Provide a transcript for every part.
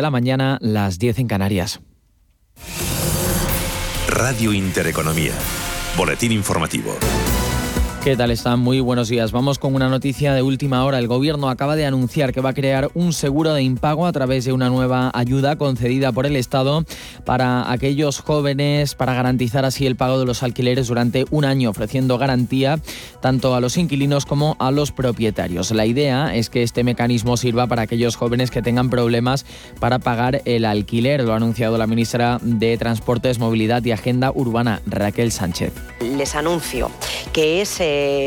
de la mañana, las 10 en Canarias. Radio Intereconomía. Boletín informativo. ¿Qué tal están? Muy buenos días. Vamos con una noticia de última hora. El gobierno acaba de anunciar que va a crear un seguro de impago a través de una nueva ayuda concedida por el Estado para aquellos jóvenes para garantizar así el pago de los alquileres durante un año, ofreciendo garantía tanto a los inquilinos como a los propietarios. La idea es que este mecanismo sirva para aquellos jóvenes que tengan problemas para pagar el alquiler. Lo ha anunciado la ministra de Transportes, Movilidad y Agenda Urbana, Raquel Sánchez. Les anuncio que es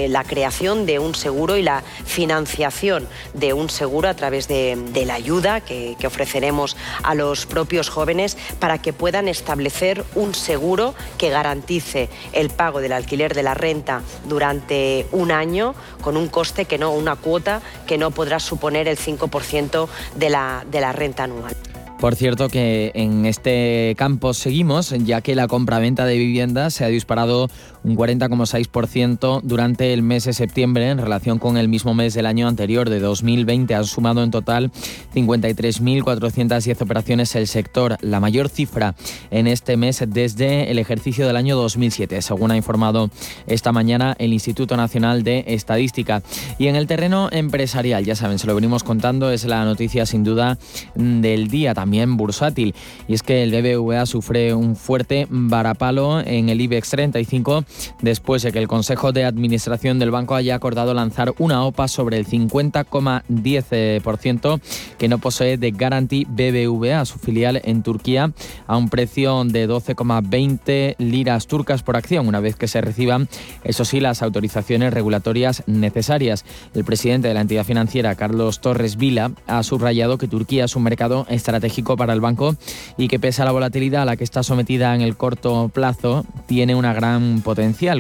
la creación de un seguro y la financiación de un seguro a través de, la ayuda que, ofreceremos a los propios jóvenes para que puedan establecer un seguro que garantice el pago del alquiler de la renta durante un año con un coste que no, una cuota que no podrá suponer el 5% de la, de la renta anual. Por cierto que en este campo seguimos, ya que la compraventa de viviendas se ha disparado un 40,6% durante el mes de septiembre en relación con el mismo mes del año anterior de 2020. Han sumado en total 53.410 operaciones el sector, la mayor cifra en este mes desde el ejercicio del año 2007, según ha informado esta mañana el Instituto Nacional de Estadística. Y en el terreno empresarial, ya saben, se lo venimos contando, es la noticia sin duda del día también bursátil. Y es que el BBVA sufre un fuerte varapalo en el IBEX 35 después de que el Consejo de Administración del banco haya acordado lanzar una OPA sobre el 50,10% que no posee de Guarantee BBVA, su filial en Turquía, a un precio de 12,20 liras turcas por acción, una vez que se reciban, eso sí, las autorizaciones regulatorias necesarias. El presidente de la entidad financiera, Carlos Torres Vila, ha subrayado que Turquía es un mercado estratégico para el banco y que pese a la volatilidad a la que está sometida en el corto plazo, tiene una gran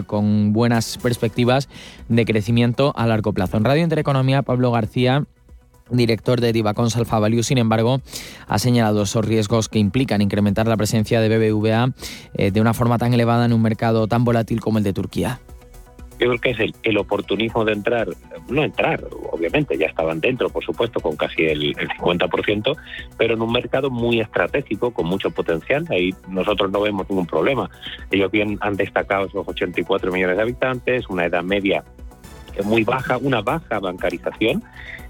con buenas perspectivas de crecimiento a largo plazo. En Radio Intereconomía, Pablo García director de Divacons Alfa Value, sin embargo, ha señalado esos riesgos que implican incrementar la presencia de BBVA eh, de una forma tan elevada en un mercado tan volátil como el de Turquía yo creo que es el, oportunismo de entrar, no entrar, obviamente, ya estaban dentro, por supuesto, con casi el, 50%, pero en un mercado muy estratégico, con mucho potencial, ahí nosotros no vemos ningún problema. Ellos bien han destacado esos 84 millones de habitantes, una edad media muy baja, una baja bancarización,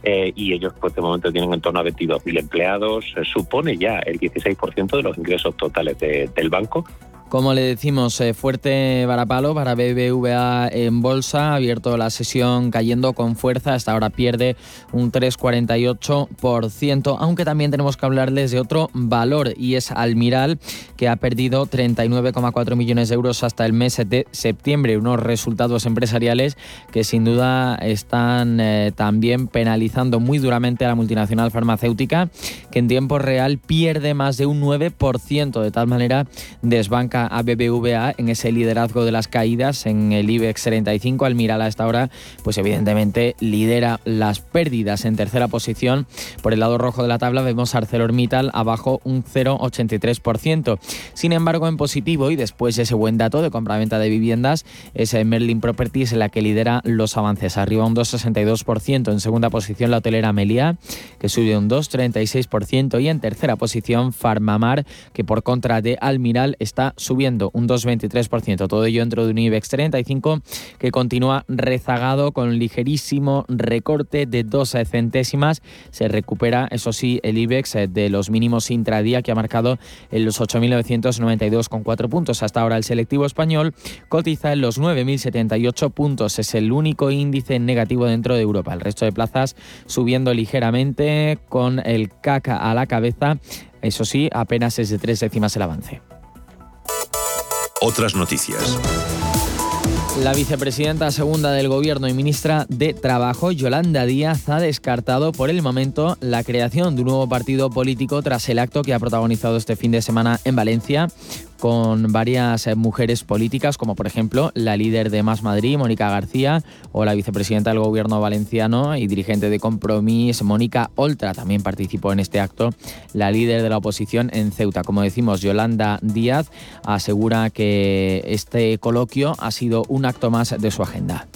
eh, y ellos pues de momento tienen en torno a 22.000 empleados, supone ya el 16% de los ingresos totales del banco, como le decimos, eh, fuerte varapalo para BBVA en bolsa, ha abierto la sesión cayendo con fuerza, hasta ahora pierde un 3,48%, aunque también tenemos que hablarles de otro valor y es Almiral, que ha perdido 39,4 millones de euros hasta el mes de septiembre, unos resultados empresariales que sin duda están eh, también penalizando muy duramente a la multinacional farmacéutica, que en tiempo real pierde más de un 9%, de tal manera desbanca a BBVA en ese liderazgo de las caídas en el IBEX 35. Al mirar a esta hora, pues evidentemente lidera las pérdidas en tercera posición. Por el lado rojo de la tabla vemos ArcelorMittal abajo un 0,83%. Sin embargo, en positivo y después de ese buen dato de compraventa de viviendas, es Merlin Properties la que lidera los avances, arriba un 2,62%. En segunda posición la hotelera Melia, que sube un 2,36% y en tercera posición Farmamar, que por contra de Almiral está subiendo subiendo un 2,23%. Todo ello dentro de un IBEX 35 que continúa rezagado con ligerísimo recorte de dos centésimas. Se recupera, eso sí, el IBEX eh, de los mínimos intradía que ha marcado en los 8.992,4 puntos. Hasta ahora el selectivo español cotiza en los 9.078 puntos. Es el único índice negativo dentro de Europa. El resto de plazas subiendo ligeramente con el caca a la cabeza. Eso sí, apenas es de tres décimas el avance. Otras noticias. La vicepresidenta segunda del Gobierno y ministra de Trabajo, Yolanda Díaz, ha descartado por el momento la creación de un nuevo partido político tras el acto que ha protagonizado este fin de semana en Valencia con varias eh, mujeres políticas, como por ejemplo la líder de Más Madrid, Mónica García, o la vicepresidenta del gobierno valenciano y dirigente de Compromís, Mónica Oltra. También participó en este acto la líder de la oposición en Ceuta. Como decimos, Yolanda Díaz asegura que este coloquio ha sido un acto más de su agenda.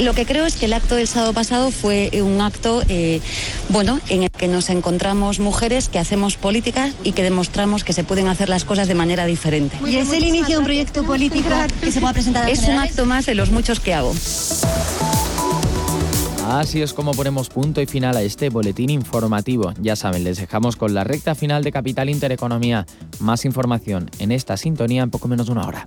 Lo que creo es que el acto del sábado pasado fue un acto, eh, bueno, en el que nos encontramos mujeres que hacemos política y que demostramos que se pueden hacer las cosas de manera diferente. ¿Y es el inicio de un proyecto político que se va a presentar? Es un acto más de los muchos que hago. Así es como ponemos punto y final a este boletín informativo. Ya saben, les dejamos con la recta final de Capital Intereconomía. Más información en esta sintonía en poco menos de una hora.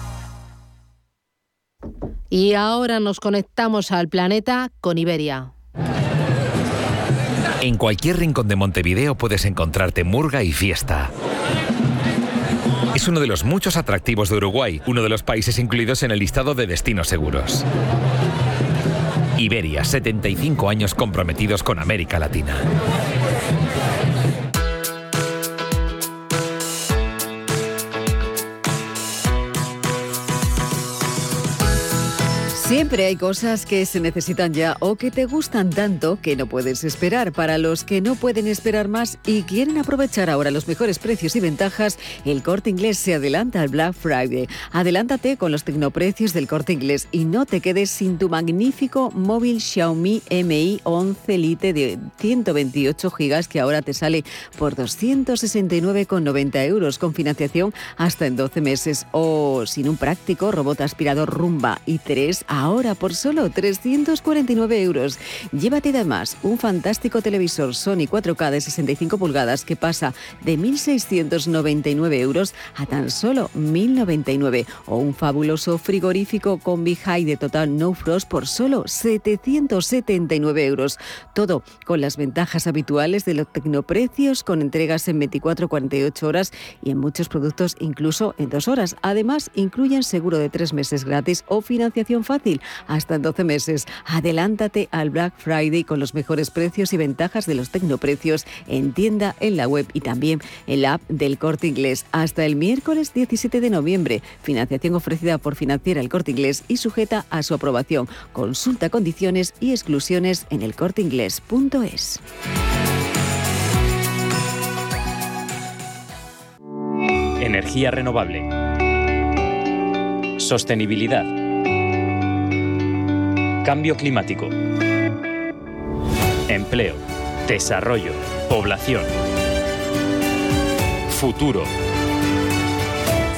Y ahora nos conectamos al planeta con Iberia. En cualquier rincón de Montevideo puedes encontrarte murga y fiesta. Es uno de los muchos atractivos de Uruguay, uno de los países incluidos en el listado de destinos seguros. Iberia, 75 años comprometidos con América Latina. Siempre hay cosas que se necesitan ya o que te gustan tanto que no puedes esperar. Para los que no pueden esperar más y quieren aprovechar ahora los mejores precios y ventajas, el corte inglés se adelanta al Black Friday. Adelántate con los tecnoprecios del corte inglés y no te quedes sin tu magnífico móvil Xiaomi Mi 11 Lite de 128 GB que ahora te sale por 269,90 euros con financiación hasta en 12 meses o sin un práctico robot aspirador Rumba i3 a ahora por solo 349 euros. Llévate además un fantástico televisor Sony 4K de 65 pulgadas que pasa de 1.699 euros a tan solo 1.099 o un fabuloso frigorífico con High de Total No Frost por solo 779 euros. Todo con las ventajas habituales de los tecnoprecios con entregas en 24-48 horas y en muchos productos incluso en dos horas. Además, incluyen seguro de tres meses gratis o financiación fácil hasta en 12 meses. Adelántate al Black Friday con los mejores precios y ventajas de los tecnoprecios en tienda, en la web y también en la app del Corte Inglés. Hasta el miércoles 17 de noviembre. Financiación ofrecida por Financiera El Corte Inglés y sujeta a su aprobación. Consulta condiciones y exclusiones en elcorteinglés.es. Energía renovable. Sostenibilidad Cambio climático. Empleo. Desarrollo. Población. Futuro.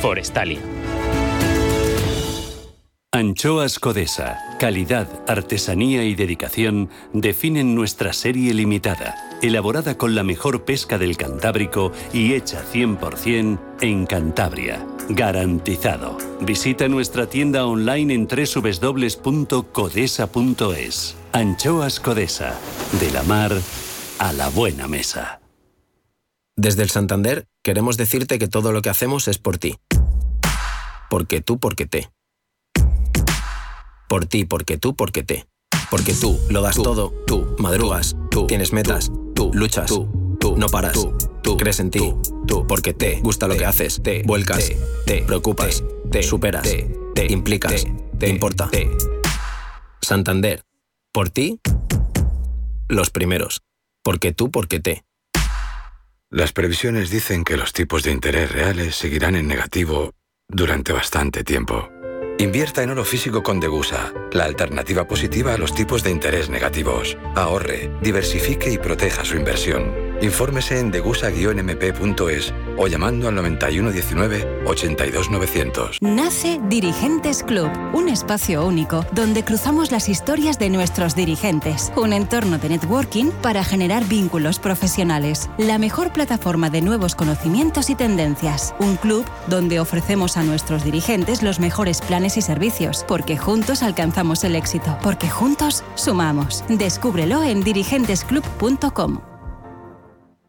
Forestalia. Anchoas Codesa, calidad, artesanía y dedicación definen nuestra serie limitada, elaborada con la mejor pesca del Cantábrico y hecha 100% en Cantabria. Garantizado. Visita nuestra tienda online en www.codesa.es. Anchoas Codesa, de la mar a la buena mesa. Desde el Santander queremos decirte que todo lo que hacemos es por ti. Porque tú, porque te. Por ti, porque tú, porque te. Porque tú lo das todo, tú madrugas, tú tienes metas, tú luchas, tú no paras, tú crees en ti, tú porque te gusta lo que haces, te vuelcas, te preocupas, te superas, te implicas, te importa. Santander, por ti, los primeros. Porque tú, porque te. Las previsiones dicen que los tipos de interés reales seguirán en negativo durante bastante tiempo. Invierta en oro físico con Degusa, la alternativa positiva a los tipos de interés negativos. Ahorre, diversifique y proteja su inversión. Infórmese en degusa-mp.es o llamando al 9119 82900. Nace Dirigentes Club, un espacio único donde cruzamos las historias de nuestros dirigentes, un entorno de networking para generar vínculos profesionales, la mejor plataforma de nuevos conocimientos y tendencias, un club donde ofrecemos a nuestros dirigentes los mejores planes y servicios, porque juntos alcanzamos el éxito, porque juntos sumamos. Descúbrelo en dirigentesclub.com.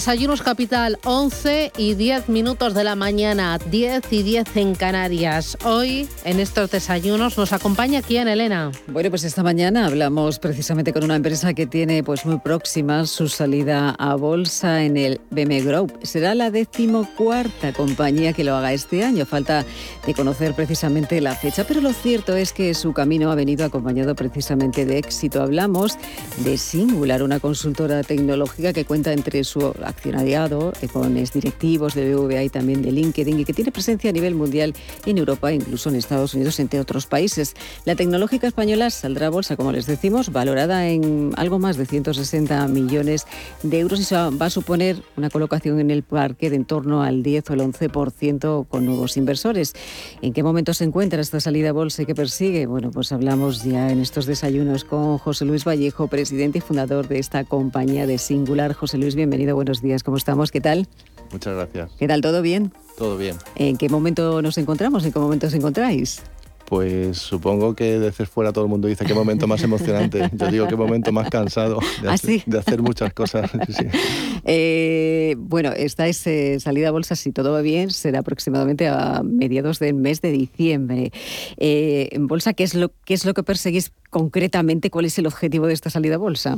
Desayunos Capital, 11 y 10 minutos de la mañana, 10 y 10 en Canarias. Hoy, en estos desayunos, nos acompaña quién, Elena. Bueno, pues esta mañana hablamos precisamente con una empresa que tiene pues muy próxima su salida a bolsa en el BM Group. Será la decimocuarta compañía que lo haga este año. Falta de conocer precisamente la fecha, pero lo cierto es que su camino ha venido acompañado precisamente de éxito. Hablamos de Singular, una consultora tecnológica que cuenta entre su accionariado eh, con directivos de BVA y también de LinkedIn y que tiene presencia a nivel mundial en Europa incluso en Estados Unidos, entre otros países. La tecnológica española saldrá a bolsa, como les decimos, valorada en algo más de 160 millones de euros y eso va a suponer una colocación en el parque de en torno al 10 o el 11% con nuevos inversores. ¿En qué momento se encuentra esta salida a bolsa y qué persigue? Bueno, pues hablamos ya en estos desayunos con José Luis Vallejo, presidente y fundador de esta compañía de Singular. José Luis, bienvenido buenos días. ¿Cómo estamos? ¿Qué tal? Muchas gracias. ¿Qué tal? ¿Todo bien? Todo bien. ¿En qué momento nos encontramos? ¿En qué momento os encontráis? Pues supongo que desde fuera todo el mundo dice qué momento más emocionante. Yo digo qué momento más cansado de, ¿Ah, hacer, de hacer, muchas cosas. Sí. Eh, bueno, estáis eh, salida a bolsa, si todo va bien, será aproximadamente a mediados del mes de diciembre. Eh, en bolsa, ¿qué es, lo, ¿qué es lo que perseguís concretamente? ¿Cuál es el objetivo de esta salida a bolsa?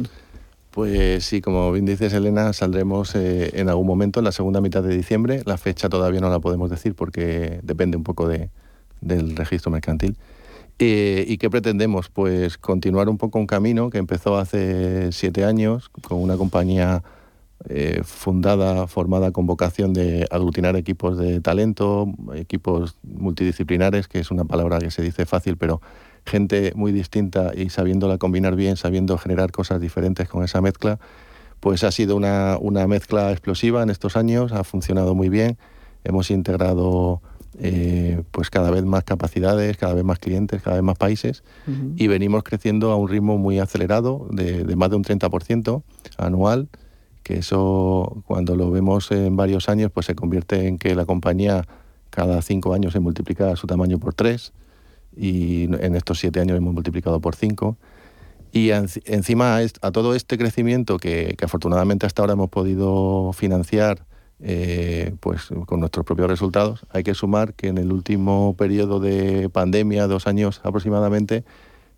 Pues sí, como bien dices, Elena, saldremos eh, en algún momento, en la segunda mitad de diciembre. La fecha todavía no la podemos decir porque depende un poco de, del registro mercantil. Eh, ¿Y qué pretendemos? Pues continuar un poco un camino que empezó hace siete años con una compañía eh, fundada, formada con vocación de aglutinar equipos de talento, equipos multidisciplinares, que es una palabra que se dice fácil, pero gente muy distinta y sabiéndola combinar bien, sabiendo generar cosas diferentes con esa mezcla, pues ha sido una, una mezcla explosiva en estos años, ha funcionado muy bien, hemos integrado eh, pues cada vez más capacidades, cada vez más clientes, cada vez más países uh -huh. y venimos creciendo a un ritmo muy acelerado de, de más de un 30% anual, que eso cuando lo vemos en varios años pues se convierte en que la compañía cada cinco años se multiplica su tamaño por tres y en estos siete años hemos multiplicado por cinco. Y encima a todo este crecimiento que, que afortunadamente hasta ahora hemos podido financiar eh, pues con nuestros propios resultados, hay que sumar que en el último periodo de pandemia, dos años aproximadamente,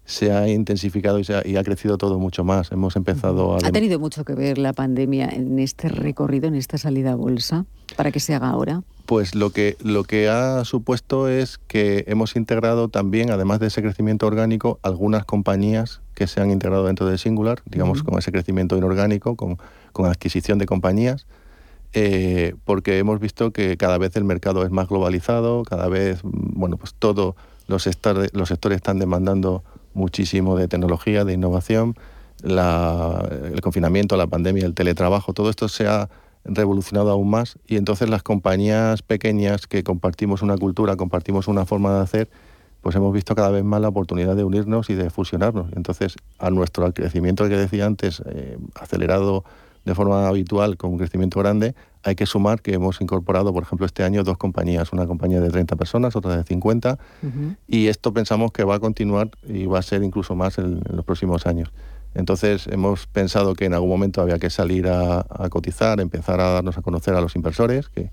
se ha intensificado y, se ha, y, ha, crecido todo mucho más. Hemos empezado a... ¿Ha tenido mucho que ver la pandemia en este recorrido, en esta salida a bolsa, para que se haga ahora? Pues lo que, lo que ha supuesto es que hemos integrado también, además de ese crecimiento orgánico, algunas compañías que se han integrado dentro de Singular, digamos, uh -huh. con ese crecimiento inorgánico, con, con adquisición de compañías, eh, porque hemos visto que cada vez el mercado es más globalizado, cada vez, bueno, pues todos los, los sectores están demandando muchísimo de tecnología, de innovación, la, el confinamiento, la pandemia, el teletrabajo, todo esto se ha revolucionado aún más y entonces las compañías pequeñas que compartimos una cultura, compartimos una forma de hacer, pues hemos visto cada vez más la oportunidad de unirnos y de fusionarnos. Entonces, a nuestro crecimiento que decía antes, eh, acelerado de forma habitual con un crecimiento grande, hay que sumar que hemos incorporado, por ejemplo, este año dos compañías, una compañía de 30 personas, otra de 50, uh -huh. y esto pensamos que va a continuar y va a ser incluso más en, en, los próximos años. Entonces hemos pensado que en algún momento había que salir a, a, cotizar, empezar a darnos a conocer a los inversores, que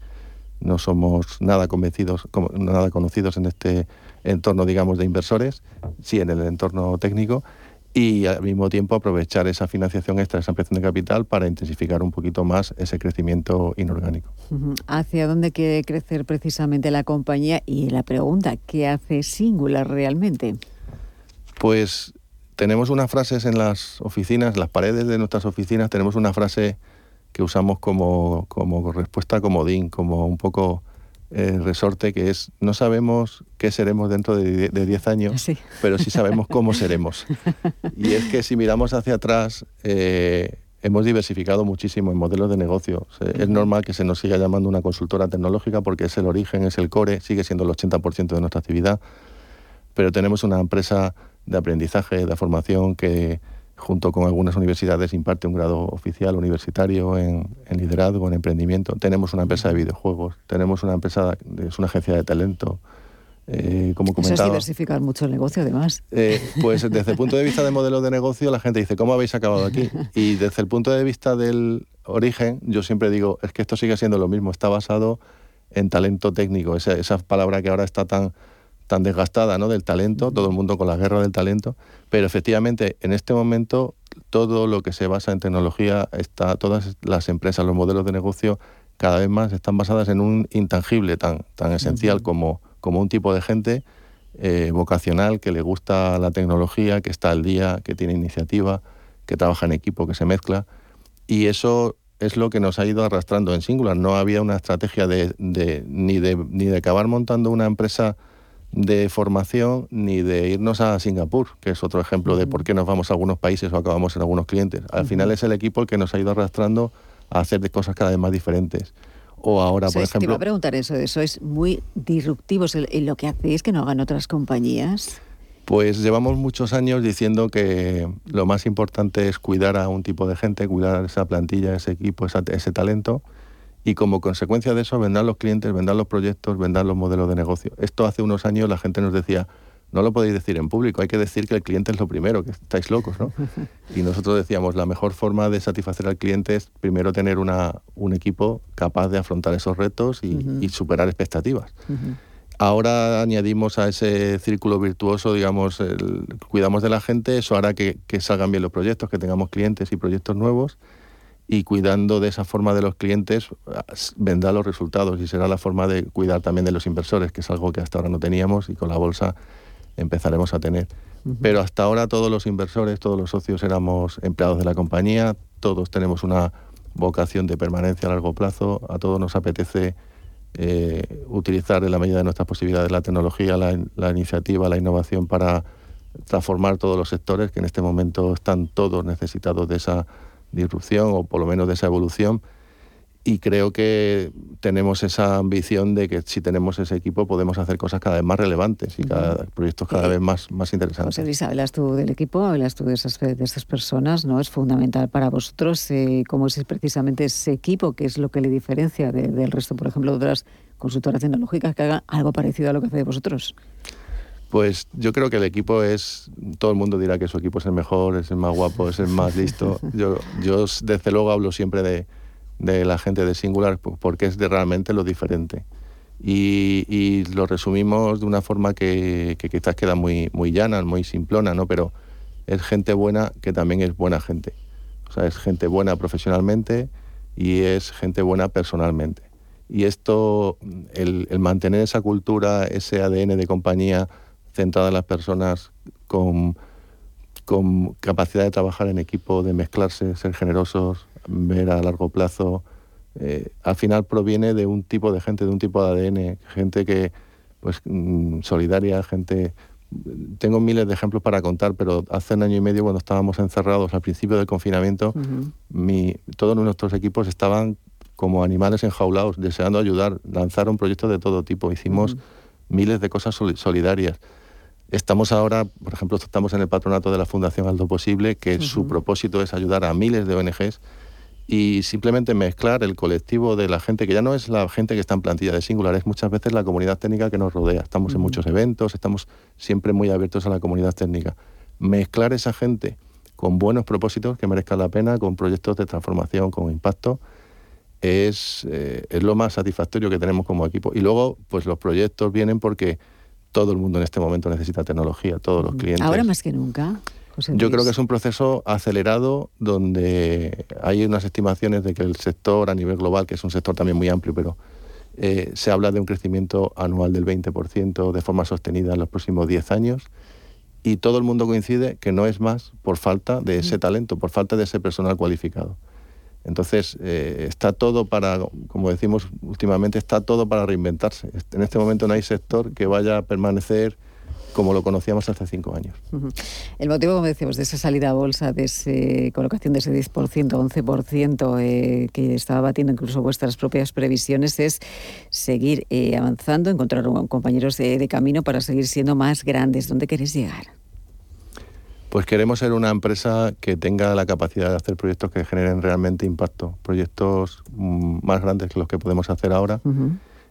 no somos nada convencidos, nada conocidos en este entorno, digamos, de inversores, sí en el entorno técnico, y al mismo tiempo aprovechar esa financiación extra, esa ampliación de capital para intensificar un poquito más ese crecimiento inorgánico. ¿Hacia dónde quiere crecer precisamente la compañía? Y la pregunta, ¿qué hace Singular realmente? Pues tenemos unas frases en las oficinas, las paredes de nuestras oficinas, tenemos una frase que usamos como, como respuesta comodín, como un poco eh, resorte, que es no sabemos qué seremos dentro de 10 años, pero sí sabemos cómo seremos. Y es que si miramos hacia atrás, eh, hemos diversificado muchísimo en modelos de negocio. Es normal que se nos siga llamando una consultora tecnológica porque es el origen, es el core, sigue siendo el 80% de nuestra actividad, pero tenemos una empresa de aprendizaje, de formación que junto con algunas universidades imparte un grado oficial universitario en, liderazgo, en emprendimiento. Tenemos una empresa de videojuegos, tenemos una empresa, es una agencia de talento. Eh, como comentaba, Eso es diversificar mucho el negocio, además. Eh, pues desde el punto de vista de modelo de negocio, la gente dice, ¿cómo habéis acabado aquí? Y desde el punto de vista del origen, yo siempre digo, es que esto sigue siendo lo mismo, está basado en talento técnico, esa, esa palabra que ahora está tan tan desgastada ¿no? del talento, todo el mundo con la guerra del talento, pero efectivamente en este momento todo lo que se basa en tecnología, está, todas las empresas, los modelos de negocio cada vez más están basadas en un intangible tan, tan esencial como, como un tipo de gente eh, vocacional que le gusta la tecnología, que está al día, que tiene iniciativa, que trabaja en equipo, que se mezcla. Y eso es lo que nos ha ido arrastrando en Singular. No había una estrategia de, ni, de, ni de acabar montando una empresa de formación ni de irnos a Singapur, que es otro ejemplo de por qué nos vamos a algunos países o acabamos en algunos clientes. Al final es el equipo el que nos ha ido arrastrando a hacer de cosas cada vez más diferentes. O ahora, por ejemplo... Te iba a preguntar eso, eso es muy disruptivo. ¿Y lo que hacéis que no hagan otras compañías? Pues llevamos muchos años diciendo que lo más importante es cuidar a un tipo de gente, cuidar esa plantilla, ese equipo, ese talento, y como consecuencia de eso vendrán los clientes, vendrán los proyectos, vendrán los modelos de negocio. Esto hace unos años la gente nos decía, no lo podéis decir en público, hay que decir que el cliente es lo primero, que estáis locos, ¿no? Y nosotros decíamos, la mejor forma de satisfacer al cliente es primero tener una, un equipo capaz de afrontar esos retos y, superar expectativas. Ahora añadimos a ese círculo virtuoso, digamos, el, cuidamos de la gente, eso hará que, que salgan bien los proyectos, que tengamos clientes y proyectos nuevos y cuidando de esa forma de los clientes vendrá los resultados y será la forma de cuidar también de los inversores, que es algo que hasta ahora no teníamos y con la bolsa empezaremos a tener. Pero hasta ahora todos los inversores, todos los socios éramos empleados de la compañía, todos tenemos una vocación de permanencia a largo plazo, a todos nos apetece eh, utilizar en la medida de nuestras posibilidades la tecnología, la, la iniciativa, la innovación para transformar todos los sectores que en este momento están todos necesitados de esa disrupción o por lo menos de esa evolución. Y creo que tenemos esa ambición de que si tenemos ese equipo podemos hacer cosas cada vez más relevantes y cada, proyectos cada vez más, más interesantes. José Luis, hablas tú del equipo, hablas tú de esas, de esas personas, ¿no? Es fundamental para vosotros eh, cómo es precisamente ese equipo, que es lo que le diferencia del resto, por ejemplo, de otras consultoras tecnológicas que hagan algo parecido a lo que hacéis vosotros. Pues yo creo que el equipo es, todo el mundo dirá que su equipo es el mejor, es el más guapo, es el más listo. Yo, yo desde luego hablo siempre de, de la gente de Singular porque es de realmente lo diferente. Y, y lo resumimos de una forma que, que, quizás queda muy, muy llana, muy simplona, ¿no? Pero es gente buena que también es buena gente. O sea, es gente buena profesionalmente y es gente buena personalmente. Y esto, el, el mantener esa cultura, ese ADN de compañía, centrada en las personas con, con capacidad de trabajar en equipo, de mezclarse, ser generosos, ver a largo plazo. Eh, al final proviene de un tipo de gente, de un tipo de ADN, gente que, pues, mm, solidaria, gente... Tengo miles de ejemplos para contar, pero hace un año y medio, cuando estábamos encerrados al principio del confinamiento, todos nuestros equipos estaban como animales enjaulados, deseando ayudar, lanzaron proyectos de todo tipo, hicimos miles de cosas solidarias. Estamos ahora, por ejemplo, estamos en el patronato de la Fundación Aldo Posible, que su propósito es ayudar a miles de ONGs y simplemente mezclar el colectivo de la gente, que ya no es la gente que está en plantilla de singular, es muchas veces la comunidad técnica que nos rodea. Estamos en muchos eventos, estamos siempre muy abiertos a la comunidad técnica. Mezclar esa gente con buenos propósitos que merezcan la pena, con proyectos de transformación, con impacto, es, eh, es lo más satisfactorio que tenemos como equipo. Y luego, pues los proyectos vienen porque todo el mundo en este momento necesita tecnología, todos los clientes. Ahora más que nunca. Yo creo que es un proceso acelerado donde hay unas estimaciones de que el sector a nivel global, que es un sector también muy amplio, pero eh, se habla de un crecimiento anual del 20% de forma sostenida en los próximos 10 años y todo el mundo coincide que no es más por falta de ese talento, por falta de ese personal cualificado. Entonces, eh, está todo para, como decimos últimamente, está todo para reinventarse. En este momento no hay sector que vaya a permanecer como lo conocíamos hace cinco años. El motivo, como decíamos, de esa salida a bolsa, de esa colocación de ese 10%, 11% eh, que estaba batiendo incluso vuestras propias previsiones, es seguir eh, avanzando, encontrar compañeros de, camino para seguir siendo más grandes. ¿Dónde queréis llegar? Pues queremos ser una empresa que tenga la capacidad de hacer proyectos que generen realmente impacto, proyectos mm, más grandes que los que podemos hacer ahora.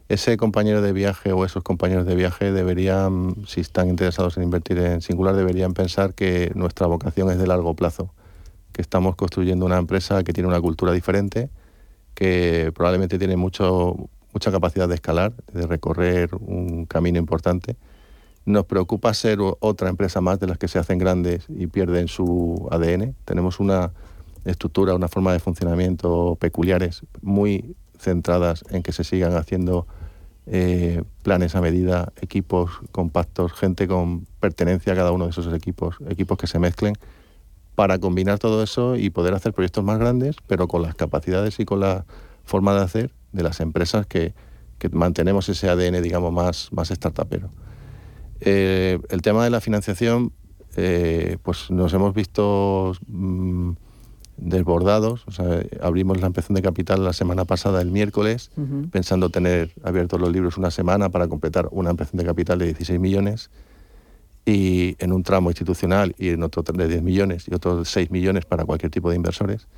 Ese compañero de viaje o esos compañeros de viaje deberían, si están interesados en invertir en Singular, deberían pensar que nuestra vocación es de largo plazo, que estamos construyendo una empresa que tiene una cultura diferente, que probablemente tiene mucho, mucha capacidad de escalar, de recorrer un camino importante nos preocupa ser otra empresa más de las que se hacen grandes y pierden su ADN. Tenemos una estructura, una forma de funcionamiento peculiares muy centradas en que se sigan haciendo eh, planes a medida, equipos compactos, gente con pertenencia a cada uno de esos equipos, equipos que se mezclen para combinar todo eso y poder hacer proyectos más grandes, pero con las capacidades y con la forma de hacer de las empresas que, que mantenemos ese ADN, digamos, más, más startupero. Eh, el tema de la financiación, eh, pues nos hemos visto mm, desbordados. abrimos la ampliación de capital la semana pasada, el miércoles, pensando tener abiertos los libros una semana para completar una ampliación de capital de 16 millones y en un tramo institucional y en otro de 10 millones y otros 6 millones para cualquier tipo de inversores.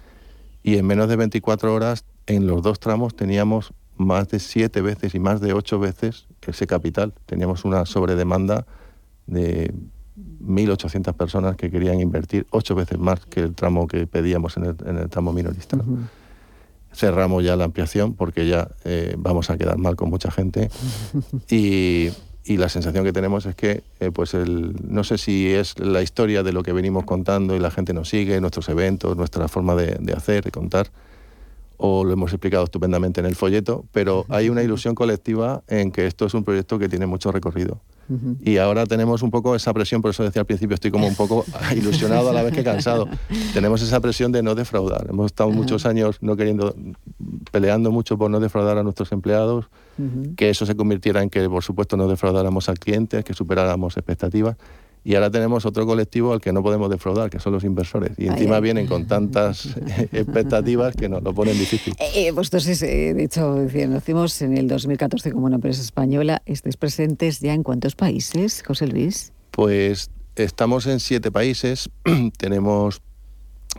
Y en menos de 24 horas, en los dos tramos teníamos más de siete veces y más de ocho veces ese capital. Teníamos una sobredemanda de 1.800 personas que querían invertir, ocho veces más que el tramo que pedíamos en el, tramo minorista. Cerramos ya la ampliación porque ya eh, vamos a quedar mal con mucha gente y, la sensación que tenemos es que, eh, pues el, no sé si es la historia de lo que venimos contando y la gente nos sigue, nuestros eventos, nuestra forma de, de hacer, de contar, o lo hemos explicado estupendamente en el folleto, pero hay una ilusión colectiva en que esto es un proyecto que tiene mucho recorrido. Y ahora tenemos un poco esa presión, por eso decía al principio, estoy como un poco ilusionado a la vez que cansado. tenemos esa presión de no defraudar. Hemos estado muchos años no queriendo, peleando mucho por no defraudar a nuestros empleados, que eso se convirtiera en que, por supuesto, no defraudáramos al cliente, que superáramos expectativas. Y ahora tenemos otro colectivo al que no podemos defraudar, que son los inversores. Y encima vienen con tantas expectativas que nos lo ponen difícil. Eh, eh vosotros, eh, de hecho, nacimos en el 2014 como una empresa española. ¿Estáis presentes ya en cuántos países, José Luis? Pues estamos en siete países. tenemos,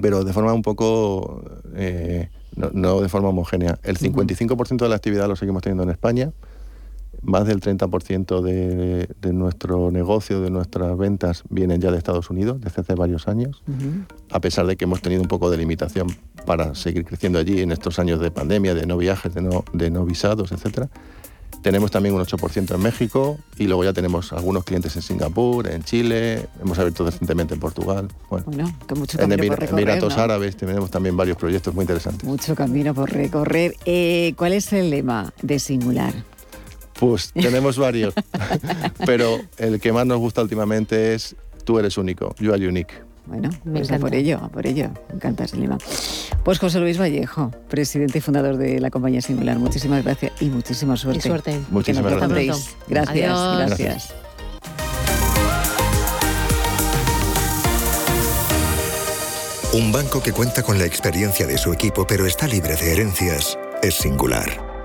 pero de forma un poco, eh, no, de forma homogénea. El 55% de la actividad lo seguimos teniendo en España más del 30% de, de, nuestro negocio, de nuestras ventas, vienen ya de Estados Unidos desde hace varios años, a pesar de que hemos tenido un poco de limitación para seguir creciendo allí en estos años de pandemia, de no viajes, de no, de no visados, etc. Tenemos también un 8% en México y luego ya tenemos algunos clientes en Singapur, en Chile, hemos abierto recientemente en Portugal. Bueno, que mucho en camino por recorrer, Emiratos Árabes tenemos también varios proyectos muy interesantes. Mucho camino por recorrer. Eh, ¿Cuál es el lema de Singular? Pues tenemos varios, pero el que más nos gusta últimamente es Tú eres único, you are unique. Bueno, me pues por ello, por ello. Me encanta ese lema. Pues José Luis Vallejo, presidente y fundador de la compañía Singular. Muchísimas gracias y muchísima suerte. Y suerte. Muchísimas gracias. Gracias, gracias. Un banco que cuenta con la experiencia de su equipo pero está libre de herencias es singular.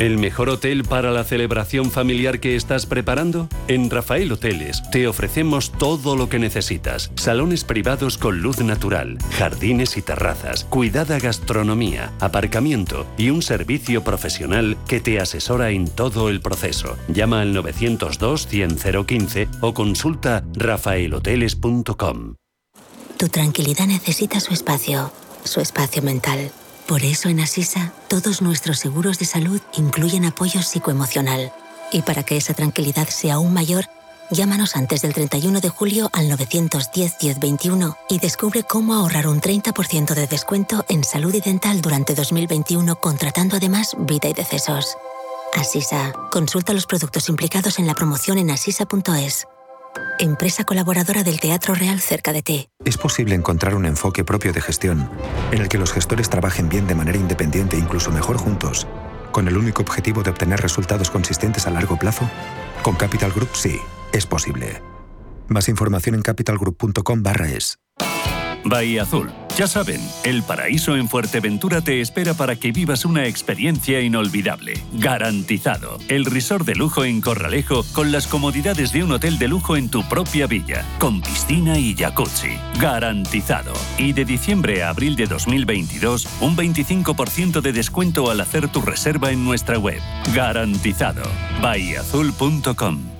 ¿El mejor hotel para la celebración familiar que estás preparando? En Rafael Hoteles te ofrecemos todo lo que necesitas. Salones privados con luz natural, jardines y terrazas, cuidada gastronomía, aparcamiento y un servicio profesional que te asesora en todo el proceso. Llama al 902 100 015 o consulta rafaelhoteles.com. Tu tranquilidad necesita su espacio, su espacio mental. Por eso en Asisa, todos nuestros seguros de salud incluyen apoyo psicoemocional. Y para que esa tranquilidad sea aún mayor, llámanos antes del 31 de julio al 910-1021 y descubre cómo ahorrar un 30% de descuento en salud y dental durante 2021 contratando además vida y decesos. Asisa, consulta los productos implicados en la promoción en asisa.es. Empresa colaboradora del Teatro Real cerca de ti. Es posible encontrar un enfoque propio de gestión, en el que los gestores trabajen bien de manera independiente e incluso mejor juntos, con el único objetivo de obtener resultados consistentes a largo plazo. Con Capital Group sí, es posible. Más información en capitalgroup.com barra es. Bahía Azul. Ya saben, el paraíso en Fuerteventura te espera para que vivas una experiencia inolvidable. Garantizado. El resort de lujo en Corralejo con las comodidades de un hotel de lujo en tu propia villa, con piscina y jacuzzi. Garantizado. Y de diciembre a abril de 2022, un 25% de descuento al hacer tu reserva en nuestra web. Garantizado. bahiazul.com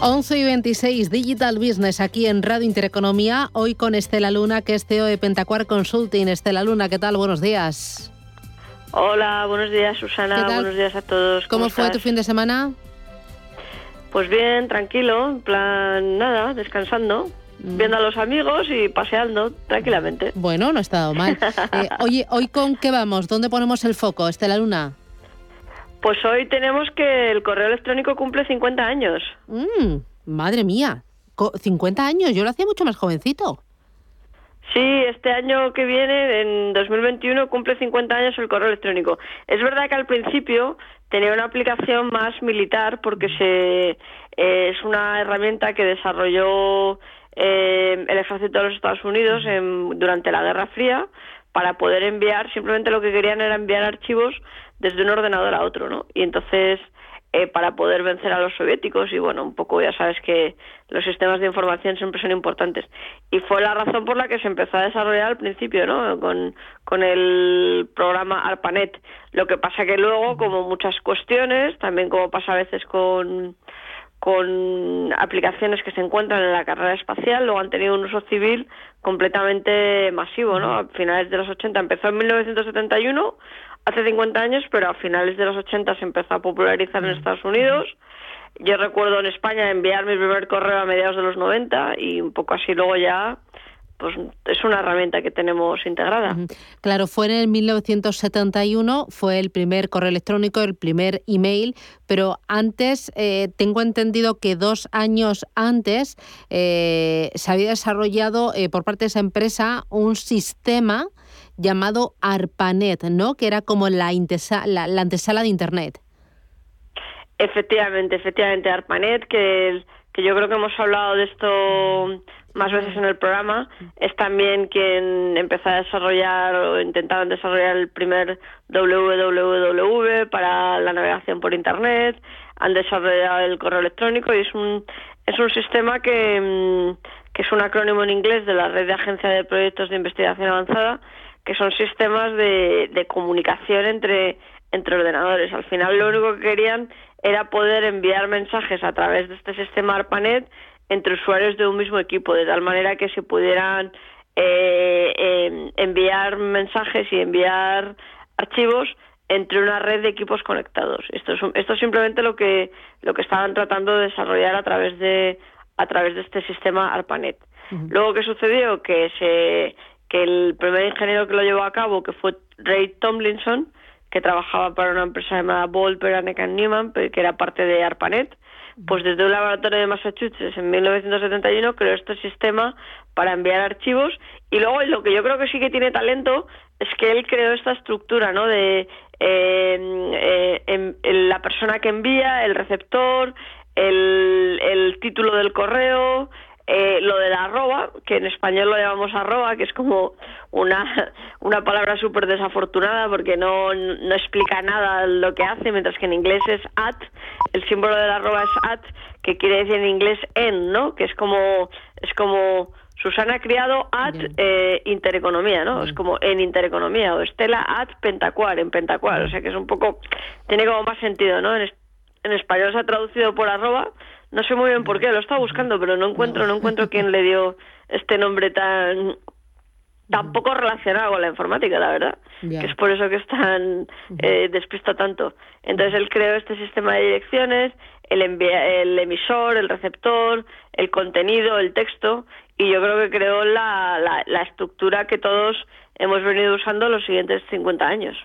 11 y 26 Digital Business aquí en Radio Intereconomía, hoy con Estela Luna, que es CEO de Pentacuar Consulting. Estela Luna, ¿qué tal? Buenos días. Hola, buenos días Susana, buenos días a todos. ¿Cómo, fue tu fin de semana? Pues bien, tranquilo, en plan, nada, descansando, mm. viendo a los amigos y paseando tranquilamente. Bueno, no ha estado mal. Eh, oye, ¿hoy con qué vamos? ¿Dónde ponemos el foco, Estela Luna? Pues hoy tenemos que el correo electrónico cumple 50 años. Mm, madre mía, 50 años, yo lo hacía mucho más jovencito. Sí, este año que viene, en 2021, cumple 50 años el correo electrónico. Es verdad que al principio tenía una aplicación más militar porque se, eh, es una herramienta que desarrolló eh, el ejército de los Estados Unidos durante la Guerra Fría para poder enviar, simplemente lo que querían era enviar archivos desde un ordenador a otro, ¿no? Y entonces, eh, para poder vencer a los soviéticos, y bueno, un poco ya sabes que los sistemas de información siempre son importantes. Y fue la razón por la que se empezó a desarrollar al principio, ¿no? Con, con el programa ARPANET. Lo que pasa que luego, como muchas cuestiones, también como pasa a veces con con aplicaciones que se encuentran en la carrera espacial, luego han tenido un uso civil completamente masivo, ¿no? A finales de los 80 empezó en 1971, hace 50 años, pero a finales de los 80 se empezó a popularizar en Estados Unidos. Yo recuerdo en España enviar mi primer correo a mediados de los 90 y un poco así luego ya pues es una herramienta que tenemos integrada. Claro, fue en el 1971, fue el primer correo electrónico, el primer email, pero antes eh, tengo entendido que dos años antes eh, se había desarrollado eh, por parte de esa empresa un sistema llamado ARPANET, ¿no? Que era como la, la, la antesala de Internet. Efectivamente, efectivamente, ARPANET, que, que yo creo que hemos hablado de esto más veces en el programa, es también quien empezó a desarrollar o intentaron desarrollar el primer www para la navegación por Internet, han desarrollado el correo electrónico y es un, es un sistema que, mm, que es un acrónimo en inglés de la Red de Agencia de Proyectos de Investigación Avanzada, que son sistemas de, de comunicación entre, entre ordenadores. Al final lo único que querían era poder enviar mensajes a través de este sistema ARPANET entre usuarios de un mismo equipo, de tal manera que se pudieran eh, em, enviar mensajes y enviar archivos entre una red de equipos conectados. Esto es, esto es simplemente lo que lo que estaban tratando de desarrollar a través de a través de este sistema ARPANET. Luego qué sucedió que se que el primer ingeniero que lo llevó a cabo, que fue Ray Tomlinson, que trabajaba para una empresa llamada Ball, Beranek Newman, que era parte de ARPANET, pues desde un laboratorio de Massachusetts en 1971 creó este sistema para enviar archivos y luego lo que yo creo que sí que tiene talento es que él creó esta estructura, ¿no? De eh, eh, la persona que envía, el receptor, el, el título del correo, eh, lo de la arroba, que en español lo llamamos arroba, que es como una, una palabra súper desafortunada porque no, no explica nada lo que hace, mientras que en inglés es at, el símbolo de la arroba es at, que quiere decir en inglés en, ¿no? Que es como, es como Susana ha criado at eh, intereconomía, ¿no? Es como en intereconomía, o Estela at pentacuar, en pentacuar, o sea que es un poco, tiene como más sentido, ¿no? En, en español se ha traducido por arroba, no sé muy bien por qué, lo estaba buscando, pero no encuentro, no encuentro quién le dio este nombre tan tan poco relacionado con la informática, la verdad. Que es por eso que están eh, despista tanto. Entonces él creó este sistema de direcciones, el, el emisor, el receptor, el contenido, el texto, y yo creo que creó la, la, la estructura que todos hemos venido usando los siguientes 50 años.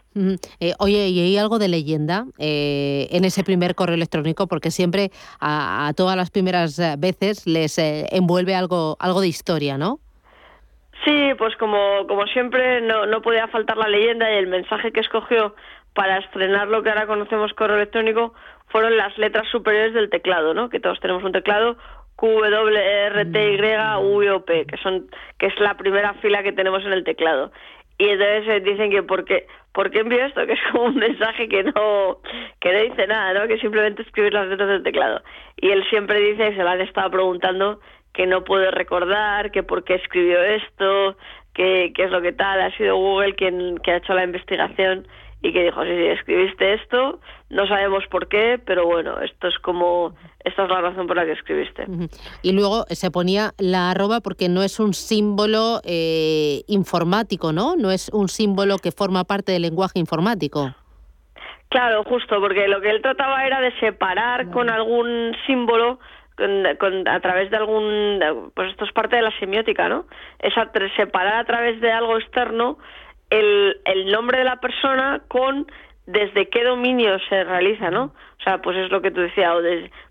Eh, oye, ¿y hay algo de leyenda eh, en ese primer correo electrónico? Porque siempre a, todas las primeras eh, veces les envuelve algo, algo de historia, ¿no? Sí, pues como, como siempre no, no podía faltar la leyenda y el mensaje que escogió para estrenar lo que ahora conocemos correo electrónico fueron las letras superiores del teclado, ¿no? Que todos tenemos un teclado Q, W, R, T, Y, U, O, P, que son que es la primera fila que tenemos en el teclado. Y entonces eh, dicen que por qué, ¿por qué envío esto? Que es como un mensaje que no, que no dice nada, ¿no? Que simplemente escribir las letras del teclado. Y él siempre dice, se lo han estado preguntando, que no puede recordar, que por qué escribió esto, que, qué es lo que tal. Ha sido Google quien que ha hecho la investigación y que dijo, sí, sí, escribiste esto, no sabemos por qué, pero bueno, esto es como, esta es la razón por la que escribiste. Y luego se ponía la arroba porque no es un símbolo eh, informático, ¿no? No es un símbolo que forma parte del lenguaje informático. Claro, justo, porque lo que él trataba era de separar con algún símbolo con, a través de algún pues esto es parte de la semiótica no es separar a través de algo externo el, el nombre de la persona con desde qué dominio se realiza, ¿no? O sea, pues es lo que tú decías, o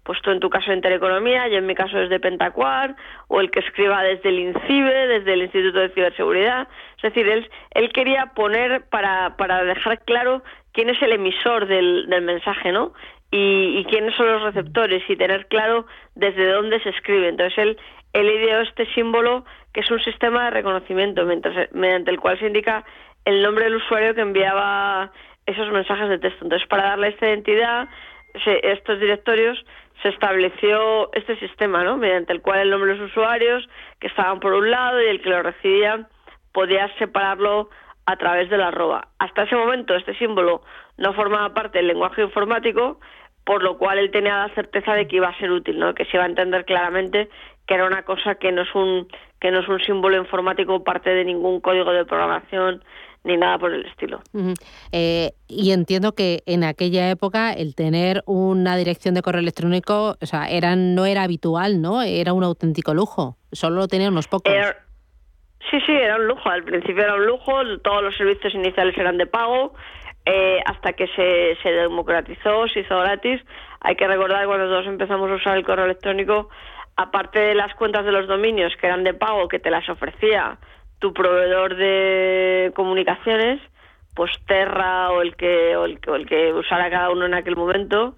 pues tú en tu caso de Intereconomía, yo en mi caso desde Pentacuar, o el que escriba desde el INCIBE, desde el Instituto de Ciberseguridad. Es decir, él, quería poner para, para dejar claro quién es el emisor del, del mensaje, ¿no? Y, y, quiénes son los receptores y tener claro desde dónde se escribe. Entonces él, él ideó este símbolo que es un sistema de reconocimiento mediante el cual se indica el nombre del usuario que enviaba esos mensajes de texto. Entonces, para darle esta identidad, estos directorios se estableció este sistema, ¿no? Mediante el cual el nombre de los usuarios, que estaban por un lado, y el que lo recibía, podía separarlo a través de la arroba. Hasta ese momento, este símbolo no formaba parte del lenguaje informático, por lo cual él tenía la certeza de que iba a ser útil, ¿no? Que se iba a entender claramente que era una cosa que no es un que no es un símbolo informático parte de ningún código de programación ni nada por el estilo. Eh, y entiendo que en aquella época el tener una dirección de correo electrónico, o sea, era, no era habitual, ¿no? Era un auténtico lujo. Solo lo tenían unos pocos. sí, sí, era un lujo. Al principio era un lujo. Todos los servicios iniciales eran de pago. Eh, hasta que se, se democratizó, se hizo gratis. Hay que recordar cuando todos empezamos a usar el correo electrónico, aparte de las cuentas de los dominios que eran de pago, que te las ofrecía tu proveedor de comunicaciones, pues Terra o el que, o el, que usara cada uno en aquel momento.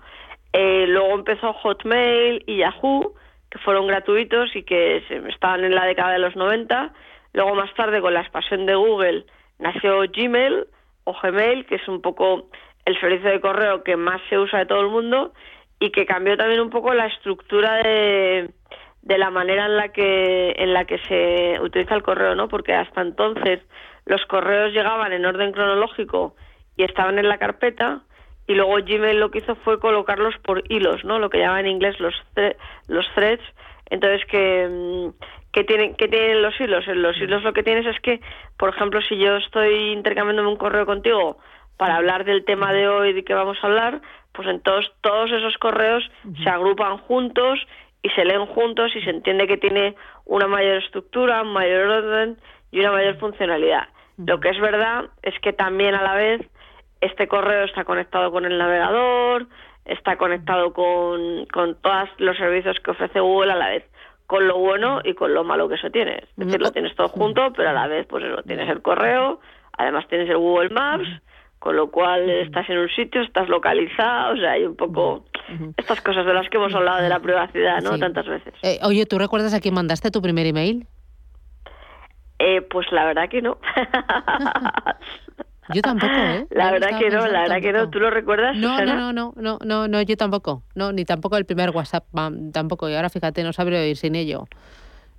Eh, luego empezó Hotmail y Yahoo, que fueron gratuitos y que estaban en la década de los 90. Luego más tarde, con la expansión de Google, nació Gmail o Gmail, que es un poco el servicio de correo que más se usa de todo el mundo y que cambió también un poco la estructura de, de la manera en la que en la que se utiliza el correo, ¿no? Porque hasta entonces los correos llegaban en orden cronológico y estaban en la carpeta y luego Gmail lo que hizo fue colocarlos por hilos, ¿no? Lo que llaman en inglés los los threads. Entonces que mm, ¿qué tienen qué tienen los hilos? En los hilos lo que tienes es que, por ejemplo, si yo estoy intercambiándome un correo contigo para hablar del tema de hoy de que vamos a hablar, pues entonces todos esos correos se agrupan juntos y se leen juntos y se entiende que tiene una mayor estructura, un mayor orden y una mayor funcionalidad. Lo que es verdad es que también a la vez este correo está conectado con el navegador, está conectado con, con todos los servicios que ofrece Google a la vez, con lo bueno y con lo malo que eso tiene. Es decir, lo tienes todo junto, pero a la vez pues eso, tienes el correo, además tienes el Google Maps, con lo cual estás en un sitio, estás localizado, o sea, hay un poco estas cosas de las que hemos hablado de la privacidad, ¿no? Sí. Tantas veces. Eh, oye, ¿tú recuerdas a quién mandaste tu primer email? Eh, pues la verdad que no. Yo tampoco, ¿eh? La verdad que no, la verdad que no. ¿Tú lo recuerdas? No, Susana? no, no, no, no, no, no, yo tampoco. No, ni tampoco el primer WhatsApp, tampoco. Y ahora fíjate, no sabría ir sin ello.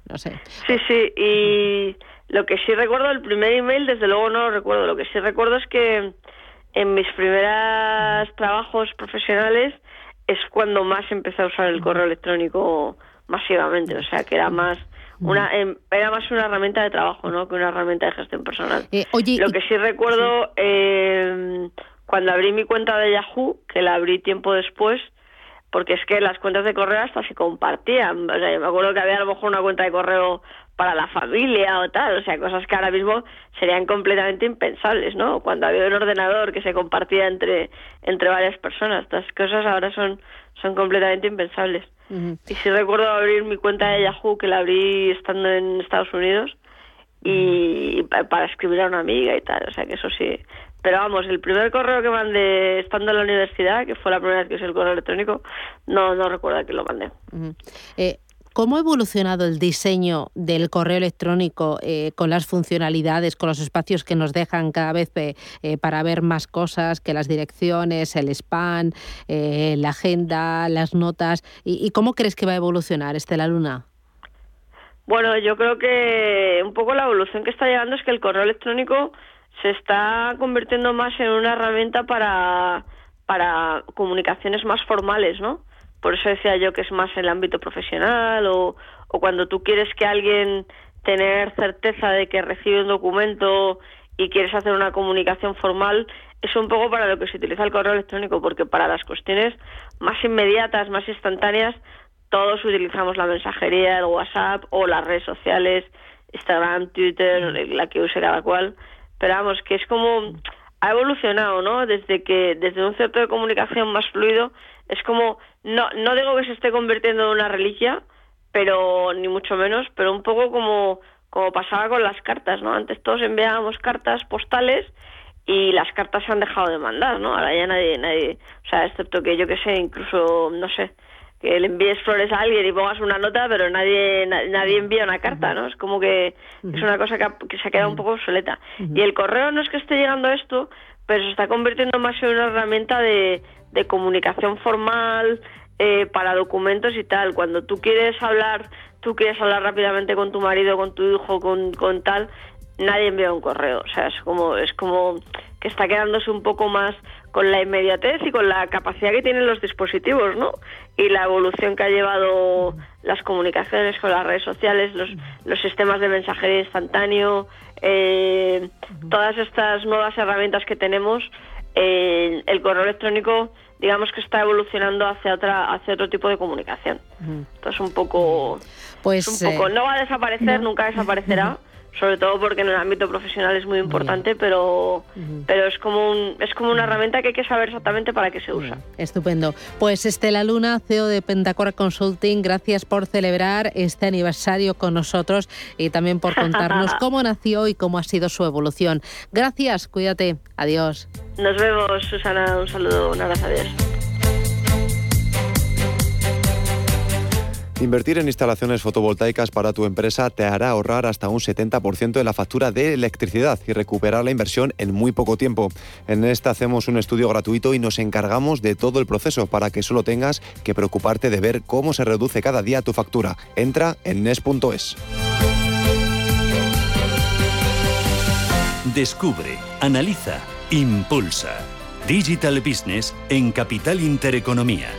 No sé. Sí, sí, y lo que sí recuerdo, el primer email, desde luego no lo recuerdo. Lo que sí recuerdo es que en mis primeros trabajos profesionales es cuando más empecé a usar el correo electrónico masivamente. O sea, que era más una em, era más una herramienta de trabajo, ¿no? Que una herramienta de gestión personal. Eh, oye, lo que sí recuerdo eh, cuando abrí mi cuenta de Yahoo, que la abrí tiempo después, porque es que las cuentas de correo hasta se compartían. O sea, yo me acuerdo que había a lo mejor una cuenta de correo para la familia o tal, o sea, cosas que ahora mismo serían completamente impensables, ¿no? Cuando había un ordenador que se compartía entre entre varias personas, estas cosas ahora son son completamente impensables. Y sí recuerdo abrir mi cuenta de Yahoo, que la abrí estando en Estados Unidos, y pa- para escribir a una amiga y tal, o sea que eso sí. Pero vamos, el primer correo que mandé estando en la universidad, que fue la primera vez que usé el correo electrónico, no, no recuerdo que lo mandé. Eh, ¿Cómo ha evolucionado el diseño del correo electrónico eh, con las funcionalidades, con los espacios que nos dejan cada vez eh, eh, para ver más cosas, que las direcciones, el spam, la agenda, las notas? ¿Y, cómo crees que va a evolucionar, Estela Luna? Bueno, yo creo que un poco la evolución que está llegando es que el correo electrónico se está convirtiendo más en una herramienta para, para comunicaciones más formales, ¿no? Por eso decía yo que es más en el ámbito profesional o, o cuando tú quieres que alguien tener certeza de que recibe un documento y quieres hacer una comunicación formal, es un poco para lo que se utiliza el correo electrónico, porque para las cuestiones más inmediatas, más instantáneas, todos utilizamos la mensajería, el WhatsApp o las redes sociales, Instagram, Twitter, la que use cada cual. Pero vamos, que es como ha evolucionado, ¿no? Desde que desde un centro de comunicación más fluido es como no no digo que se esté convirtiendo en una reliquia, pero ni mucho menos, pero un poco como como pasaba con las cartas, ¿no? Antes todos enviábamos cartas postales y las cartas se han dejado de mandar, ¿no? Ahora ya nadie nadie, o sea, excepto que yo que sé, incluso no sé, que le envíes flores a alguien y pongas una nota, pero nadie na- nadie envía una carta, ¿no? Es como que es una cosa que, ha- que se ha quedado un poco obsoleta. Y el correo no es que esté llegando a esto, pero se está convirtiendo más en una herramienta de, de comunicación formal eh, para documentos y tal. Cuando tú quieres hablar, tú quieres hablar rápidamente con tu marido, con tu hijo, con, con tal, nadie envía un correo. O sea, es como, es como que está quedándose un poco más con la inmediatez y con la capacidad que tienen los dispositivos, ¿no? Y la evolución que ha llevado las comunicaciones con las redes sociales, los, los sistemas de mensajería instantáneo, eh, todas estas nuevas herramientas que tenemos, eh, el correo electrónico, digamos que está evolucionando hacia otra, hacia otro tipo de comunicación. Entonces un poco, Pues, es un poco, eh, no va a desaparecer, nunca desaparecerá, sobre todo porque en el ámbito profesional es muy importante, pero, pero es como un, es como una herramienta que hay que saber exactamente para qué se usa. Estupendo. Pues Estela Luna, CEO de Pentacora Consulting, gracias por celebrar este aniversario con nosotros y también por contarnos cómo nació y cómo ha sido su evolución. Gracias, cuídate. Adiós. Nos vemos, Susana, un saludo, un abrazo, adiós. Invertir en instalaciones fotovoltaicas para tu empresa te hará ahorrar hasta un 70% de la factura de electricidad y recuperar la inversión en muy poco tiempo. En esta hacemos un estudio gratuito y nos encargamos de todo el proceso para que solo tengas que preocuparte de ver cómo se reduce cada día tu factura. Entra en nes.es. Descubre, analiza, impulsa. Digital Business en Capital Intereconomía.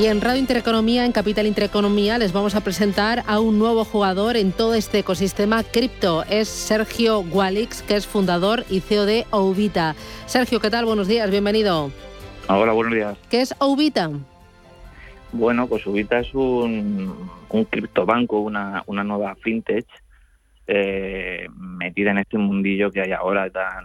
Y en Radio Intereconomía, en Capital Intereconomía, les vamos a presentar a un nuevo jugador en todo este ecosistema cripto. Es Sergio Gualix, que es fundador y CEO de Ovita. Sergio, ¿qué tal? Buenos días, bienvenido. Hola, buenos días. ¿Qué es Ovita? Bueno, pues Ovita es un, un criptobanco, una, una nueva fintech eh, metida en este mundillo que hay ahora tan,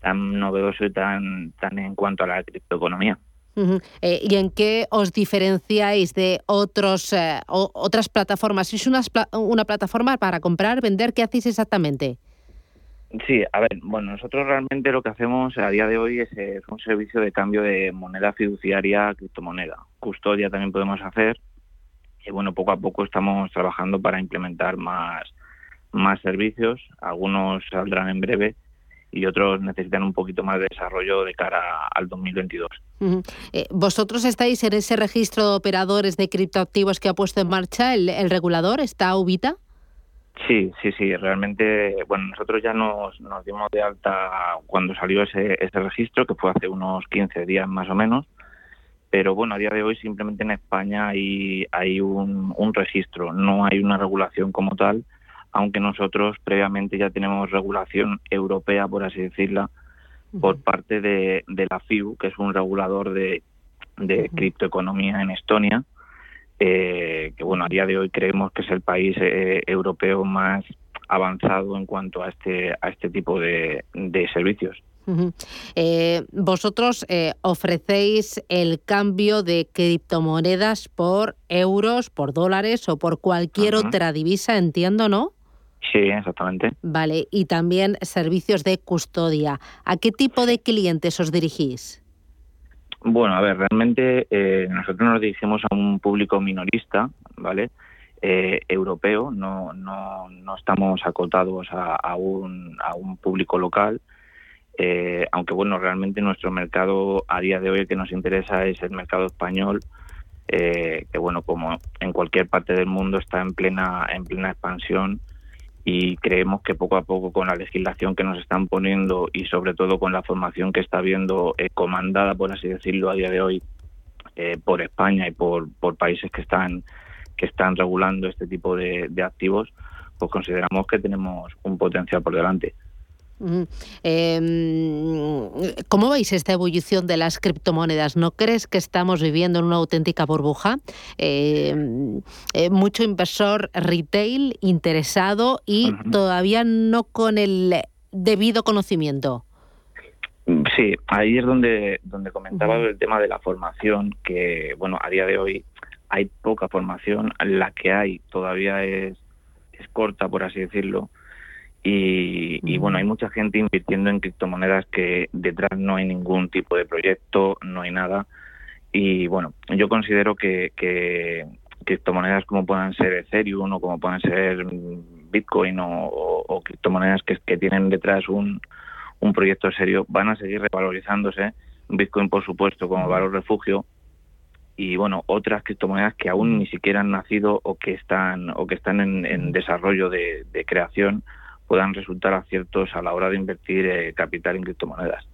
tan novedoso y tan, tan en cuanto a la criptoeconomía. Eh, ¿Y en qué os diferenciáis de otros eh, otras plataformas? ¿Es una, una plataforma para comprar, vender? ¿Qué hacéis exactamente? Sí, a ver, bueno, nosotros realmente lo que hacemos a día de hoy es, un servicio de cambio de moneda fiduciaria a criptomoneda. Custodia también podemos hacer y bueno, poco a poco estamos trabajando para implementar más, más servicios. Algunos saldrán en breve y otros necesitan un poquito más de desarrollo de cara al 2022. Eh, ¿Vosotros estáis en ese registro de operadores de criptoactivos que ha puesto en marcha el, el regulador? ¿Está Ubita? Sí, sí, sí, realmente, bueno, nosotros ya nos, nos dimos de alta cuando salió ese, ese registro, que fue hace unos 15 días más o menos, pero bueno, a día de hoy simplemente en España hay, hay un, un registro, no hay una regulación como tal, aunque nosotros previamente ya tenemos regulación europea, por así decirla, por parte de, la FIU, que es un regulador de, de criptoeconomía en Estonia, eh, que bueno, a día de hoy creemos que es el país eh, europeo más avanzado en cuanto a este, a este tipo de, servicios. Eh, vosotros ofrecéis el cambio de criptomonedas por euros, por dólares o por cualquier otra divisa, entiendo, ¿no? Sí, exactamente. Vale, y también servicios de custodia. ¿A qué tipo de clientes os dirigís? Bueno, a ver, realmente eh, nosotros nos dirigimos a un público minorista, ¿vale? Eh, europeo, no, no, no estamos acotados a, un, a un público local, eh, aunque bueno, realmente nuestro mercado a día de hoy el que nos interesa es el mercado español, que bueno, como en cualquier parte del mundo está en plena, en plena expansión y creemos que poco a poco con la legislación que nos están poniendo y sobre todo con la formación que está habiendo eh, comandada, por así decirlo, a día de hoy eh, por España y por, por países que están que están regulando este tipo de activos, pues consideramos que tenemos un potencial por delante. Em, ¿Cómo veis esta evolución de las criptomonedas? ¿No crees que estamos viviendo en una auténtica burbuja? Em, eh, mucho inversor retail interesado y todavía no con el debido conocimiento. Sí, ahí es donde, donde comentaba el tema de la formación, que bueno, a día de hoy hay poca formación, la que hay todavía es, es corta, por así decirlo. Y, bueno, hay mucha gente invirtiendo en criptomonedas que detrás no hay ningún tipo de proyecto, no hay nada. Y bueno, yo considero que, criptomonedas como puedan ser Ethereum o como puedan ser Bitcoin o, criptomonedas que, que, tienen detrás un, un proyecto serio van a seguir revalorizándose. Bitcoin, por supuesto, como valor refugio, y bueno otras criptomonedas que aún ni siquiera han nacido o que están o que están en, desarrollo de, de, creación puedan resultar aciertos a la hora de invertir eh, capital en criptomonedas.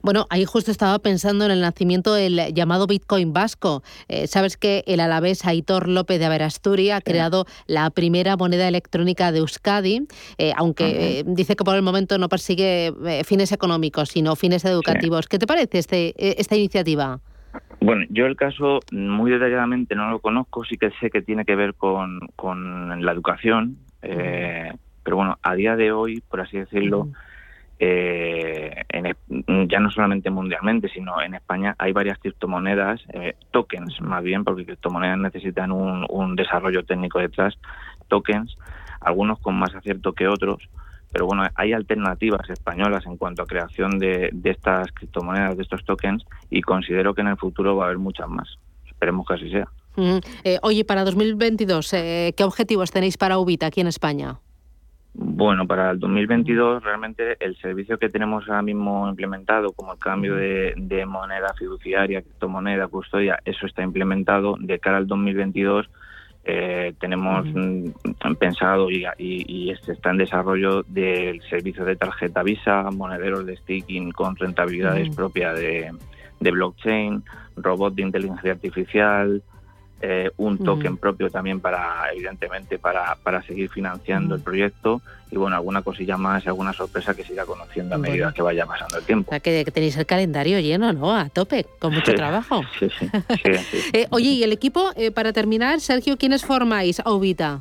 Bueno, ahí justo estaba pensando en el nacimiento del llamado Bitcoin vasco. Eh, Sabes que el alavés Aitor López de Averasturi ha creado la primera moneda electrónica de Euskadi, eh, aunque dice que por el momento no persigue fines económicos, sino fines educativos. ¿Qué te parece este, esta iniciativa? Bueno, yo el caso muy detalladamente no lo conozco, sí que sé que tiene que ver con, con la educación. Pero bueno, a día de hoy, por así decirlo, eh, ya no solamente mundialmente, sino en España hay varias criptomonedas, eh, tokens más bien, porque criptomonedas necesitan un, desarrollo técnico detrás, tokens, algunos con más acierto que otros, pero bueno, hay alternativas españolas en cuanto a creación de, estas criptomonedas, de estos tokens, y considero que en el futuro va a haber muchas más. Esperemos que así sea. Eh, oye, para 2022, ¿qué objetivos tenéis para Ubita aquí en España? Bueno, para el 2022 realmente el servicio que tenemos ahora mismo implementado, como el cambio de, moneda fiduciaria, criptomoneda, custodia, eso está implementado. De cara al 2022 eh, tenemos mm, pensado y, y, este está en desarrollo del servicio de tarjeta Visa, monederos de staking con rentabilidades propias de, blockchain, robot de inteligencia artificial, eh, un token propio también para, evidentemente, para, para seguir financiando el proyecto y bueno, alguna cosilla más, alguna sorpresa que siga conociendo a medida que vaya pasando el tiempo. O sea, que, tenéis el calendario lleno, ¿no? A tope, con mucho trabajo. Sí, sí. Eh, oye, y el equipo, eh, para terminar, Sergio, ¿quiénes formáis a Ubita?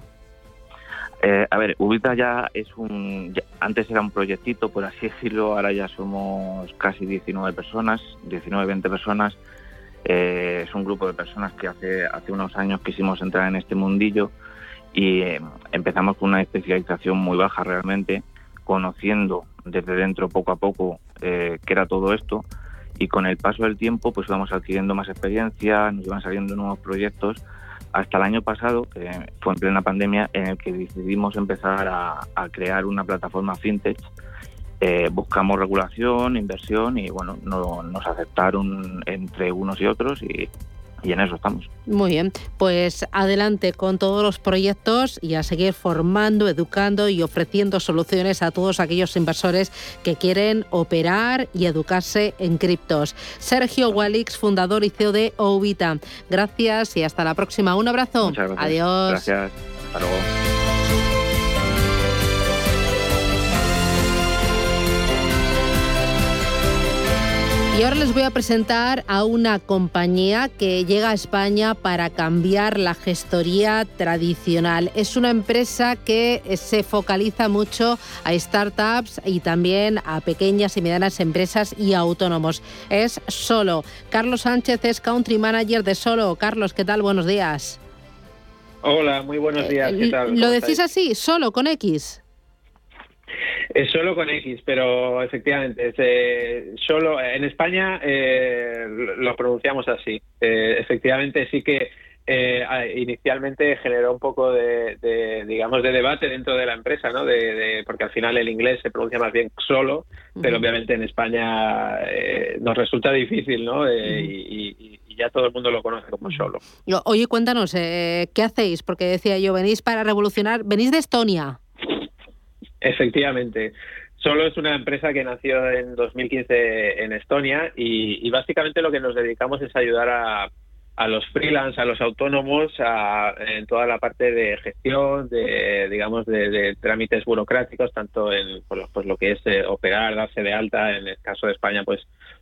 a ver, Ubita ya es un. antes era un proyectito, por así decirlo, ahora ya somos casi 19 personas, 19, 20 personas eh, es un grupo de personas que hace, hace unos años quisimos entrar en este mundillo y eh, empezamos con una especialización muy baja realmente, conociendo desde dentro poco a poco eh, qué era todo esto. Y con el paso del tiempo pues vamos adquiriendo más experiencia, nos iban saliendo nuevos proyectos hasta el año pasado, que fue en plena pandemia, en el que decidimos empezar a, a crear una plataforma fintech eh, buscamos regulación, inversión y bueno, no, nos aceptaron entre unos y otros y, y en eso estamos. Muy bien, pues adelante con todos los proyectos y a seguir formando, educando y ofreciendo soluciones a todos aquellos inversores que quieren operar y educarse en criptos. Sergio Walix, fundador y CEO de Ovita. Gracias y hasta la próxima. Un abrazo. Adiós. Gracias. Hasta luego. Y ahora les voy a presentar a una compañía que llega a España para cambiar la gestoría tradicional. Es una empresa que se focaliza mucho a startups y también a pequeñas y medianas empresas y autónomos. Es Solo. Carlos Sánchez es Country Manager de Solo. Carlos, ¿qué tal? Buenos días. Hola, muy buenos días. ¿Qué tal? ¿Lo decís así? Solo, con X. Es solo con X, pero efectivamente, es, eh, solo en España eh, lo pronunciamos así. Eh, efectivamente, sí que inicialmente generó un poco de, digamos, de debate dentro de la empresa, ¿no? De, porque al final el inglés se pronuncia más bien solo, pero obviamente en España nos resulta difícil, ¿no? y, ya todo el mundo lo conoce como solo. Oye, cuéntanos, ¿qué hacéis? Porque decía yo, venís para revolucionar, venís de Estonia. Efectivamente. Solo es una empresa que nació en 2015 en Estonia y, básicamente lo que nos dedicamos es ayudar a, a los freelance, a los autónomos, a, en toda la parte de gestión, de digamos de, trámites burocráticos, tanto en pues, pues lo que es eh, operar, darse de alta, en el caso de España, pues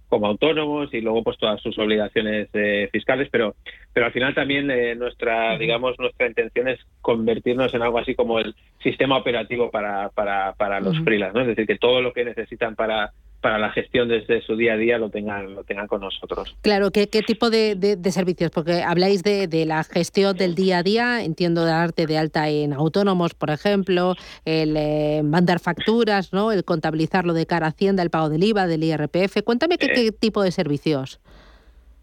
como autónomos y luego pues todas sus obligaciones eh, fiscales, pero pero al final también eh, nuestra digamos nuestra intención es convertirnos en algo así como el sistema operativo para para, para los freelance, ¿no? Es decir, que todo lo que necesitan para para la gestión desde su día a día lo tengan lo tengan con nosotros. Claro, ¿qué, qué tipo de, de, servicios? Porque habláis de, de, la gestión del día a día, entiendo darte de alta en autónomos, por ejemplo, el eh, mandar facturas, ¿no? el contabilizarlo de cara a Hacienda, el pago del IVA, del IRPF. Cuéntame qué, qué eh. tipo de servicios.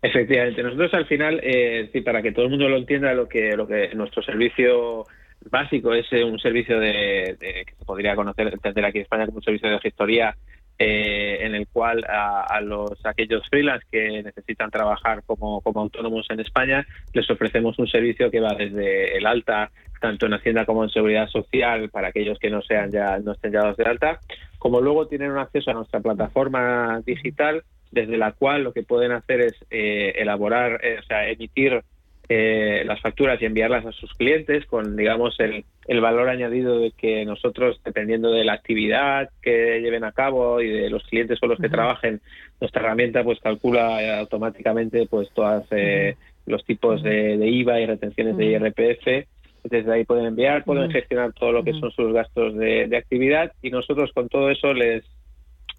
Efectivamente, nosotros al final, eh, para que todo el mundo lo entienda, lo que, lo que nuestro servicio básico es eh, un servicio de, de, que se podría conocer, entender aquí en España como un servicio de gestoría eh, en el cual a, los aquellos freelance que necesitan trabajar como, como autónomos en España les ofrecemos un servicio que va desde el alta tanto en Hacienda como en Seguridad Social para aquellos que no sean ya no estén ya de alta, como luego tienen un acceso a nuestra plataforma digital desde la cual lo que pueden hacer es eh, elaborar, eh, o sea, emitir eh, las facturas y enviarlas a sus clientes con, digamos, el, el, valor añadido de que nosotros, dependiendo de la actividad que lleven a cabo y de los clientes con los que trabajen, nuestra herramienta pues calcula automáticamente pues todos eh, los tipos de, IVA y retenciones de IRPF. Desde ahí pueden enviar, pueden gestionar todo lo que son sus gastos de, de actividad y nosotros con todo eso les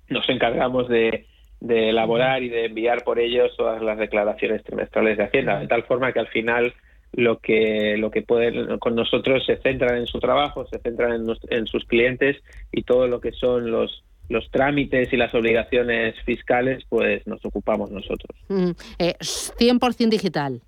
nos encargamos de de elaborar y de enviar por ellos todas las declaraciones trimestrales de Hacienda, de tal forma que al final lo que lo que pueden con nosotros se centran en su trabajo, se centran en, sus clientes y todo lo que son los los trámites y las obligaciones fiscales, pues nos ocupamos nosotros. 100% eh, digital.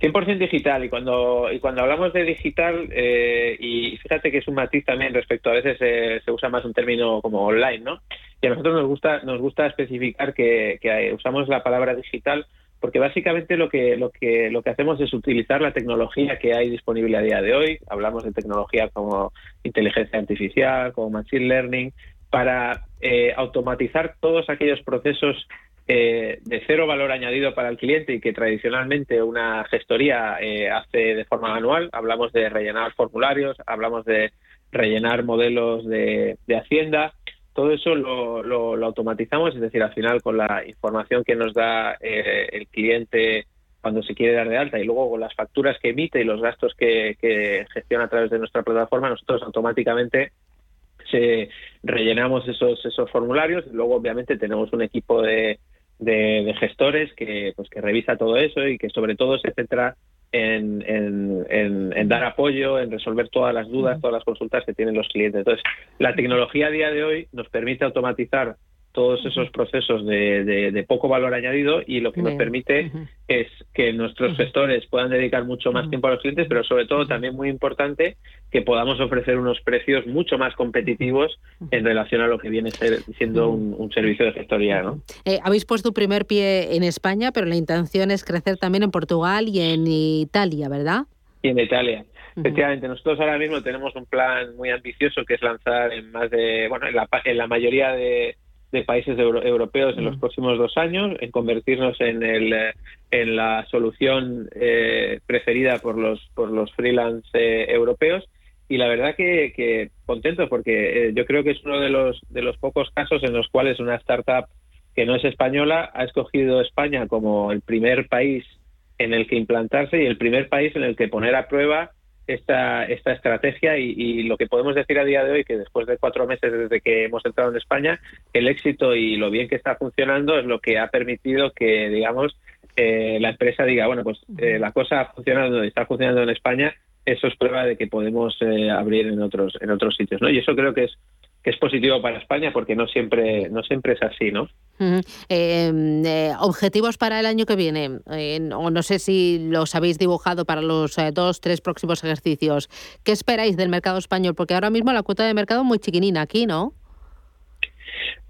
100% digital y cuando y cuando hablamos de digital eh, y fíjate que es un matiz también respecto a veces eh, se usa más un término como online, ¿no? Y a nosotros nos gusta nos gusta especificar que, usamos la palabra digital porque básicamente lo que lo que lo que hacemos es utilizar la tecnología que hay disponible a día de hoy. Hablamos de tecnología como inteligencia artificial, como machine learning, para eh, automatizar todos aquellos procesos eh, de cero valor añadido para el cliente y que tradicionalmente una gestoría eh, hace de forma manual. Hablamos de rellenar formularios, hablamos de rellenar modelos de, hacienda. Todo eso lo, automatizamos, es decir, al final con la información que nos da eh, el cliente cuando se quiere dar de alta y luego con las facturas que emite y los gastos que, gestiona a través de nuestra plataforma, nosotros automáticamente se rellenamos esos esos formularios. Luego obviamente tenemos un equipo de, de, gestores que, pues, que revisa todo eso y que sobre todo se centra en, en, dar apoyo, en resolver todas las dudas, todas las consultas que tienen los clientes. Entonces, la tecnología a día de hoy nos permite automatizar todos esos procesos de, poco valor añadido y lo que nos permite es que nuestros gestores puedan dedicar mucho más tiempo a los clientes, pero sobre todo también muy importante que podamos ofrecer unos precios mucho más competitivos en relación a lo que viene siendo un, servicio de gestoría. ¿no? Eh, habéis puesto primer pie en España, pero la intención es crecer también en Portugal y en Italia, ¿verdad? Y en Italia. Efectivamente, nosotros ahora mismo tenemos un plan muy ambicioso que es lanzar en más de, bueno, en la, en la mayoría de, de países europeos en los próximos dos años, en convertirnos en, el, eh, en la solución eh, preferida por los, por los freelance eh, europeos. Y la verdad que, que contento porque yo creo que es uno de los, de los pocos casos en los cuales una startup que no es española ha escogido España como el primer país en el que implantarse y el primer país en el que poner a prueba esta, esta estrategia y, lo que podemos decir a día de hoy, que después de cuatro meses desde que hemos entrado en España, el éxito y lo bien que está funcionando es lo que ha permitido que, digamos, eh, la empresa diga, bueno, pues eh, la cosa ha funcionado, está funcionando en España, eso es prueba de que podemos eh, abrir en otros en otros sitios, ¿no? Y eso creo que es que es positivo para España porque no siempre no siempre es así, ¿no? Em, eh, objetivos para el año que viene, o no sé si los habéis dibujado para los eh, dos, tres próximos ejercicios. ¿Qué esperáis del mercado español? Porque ahora mismo la cuota de mercado es muy chiquinina aquí, ¿no?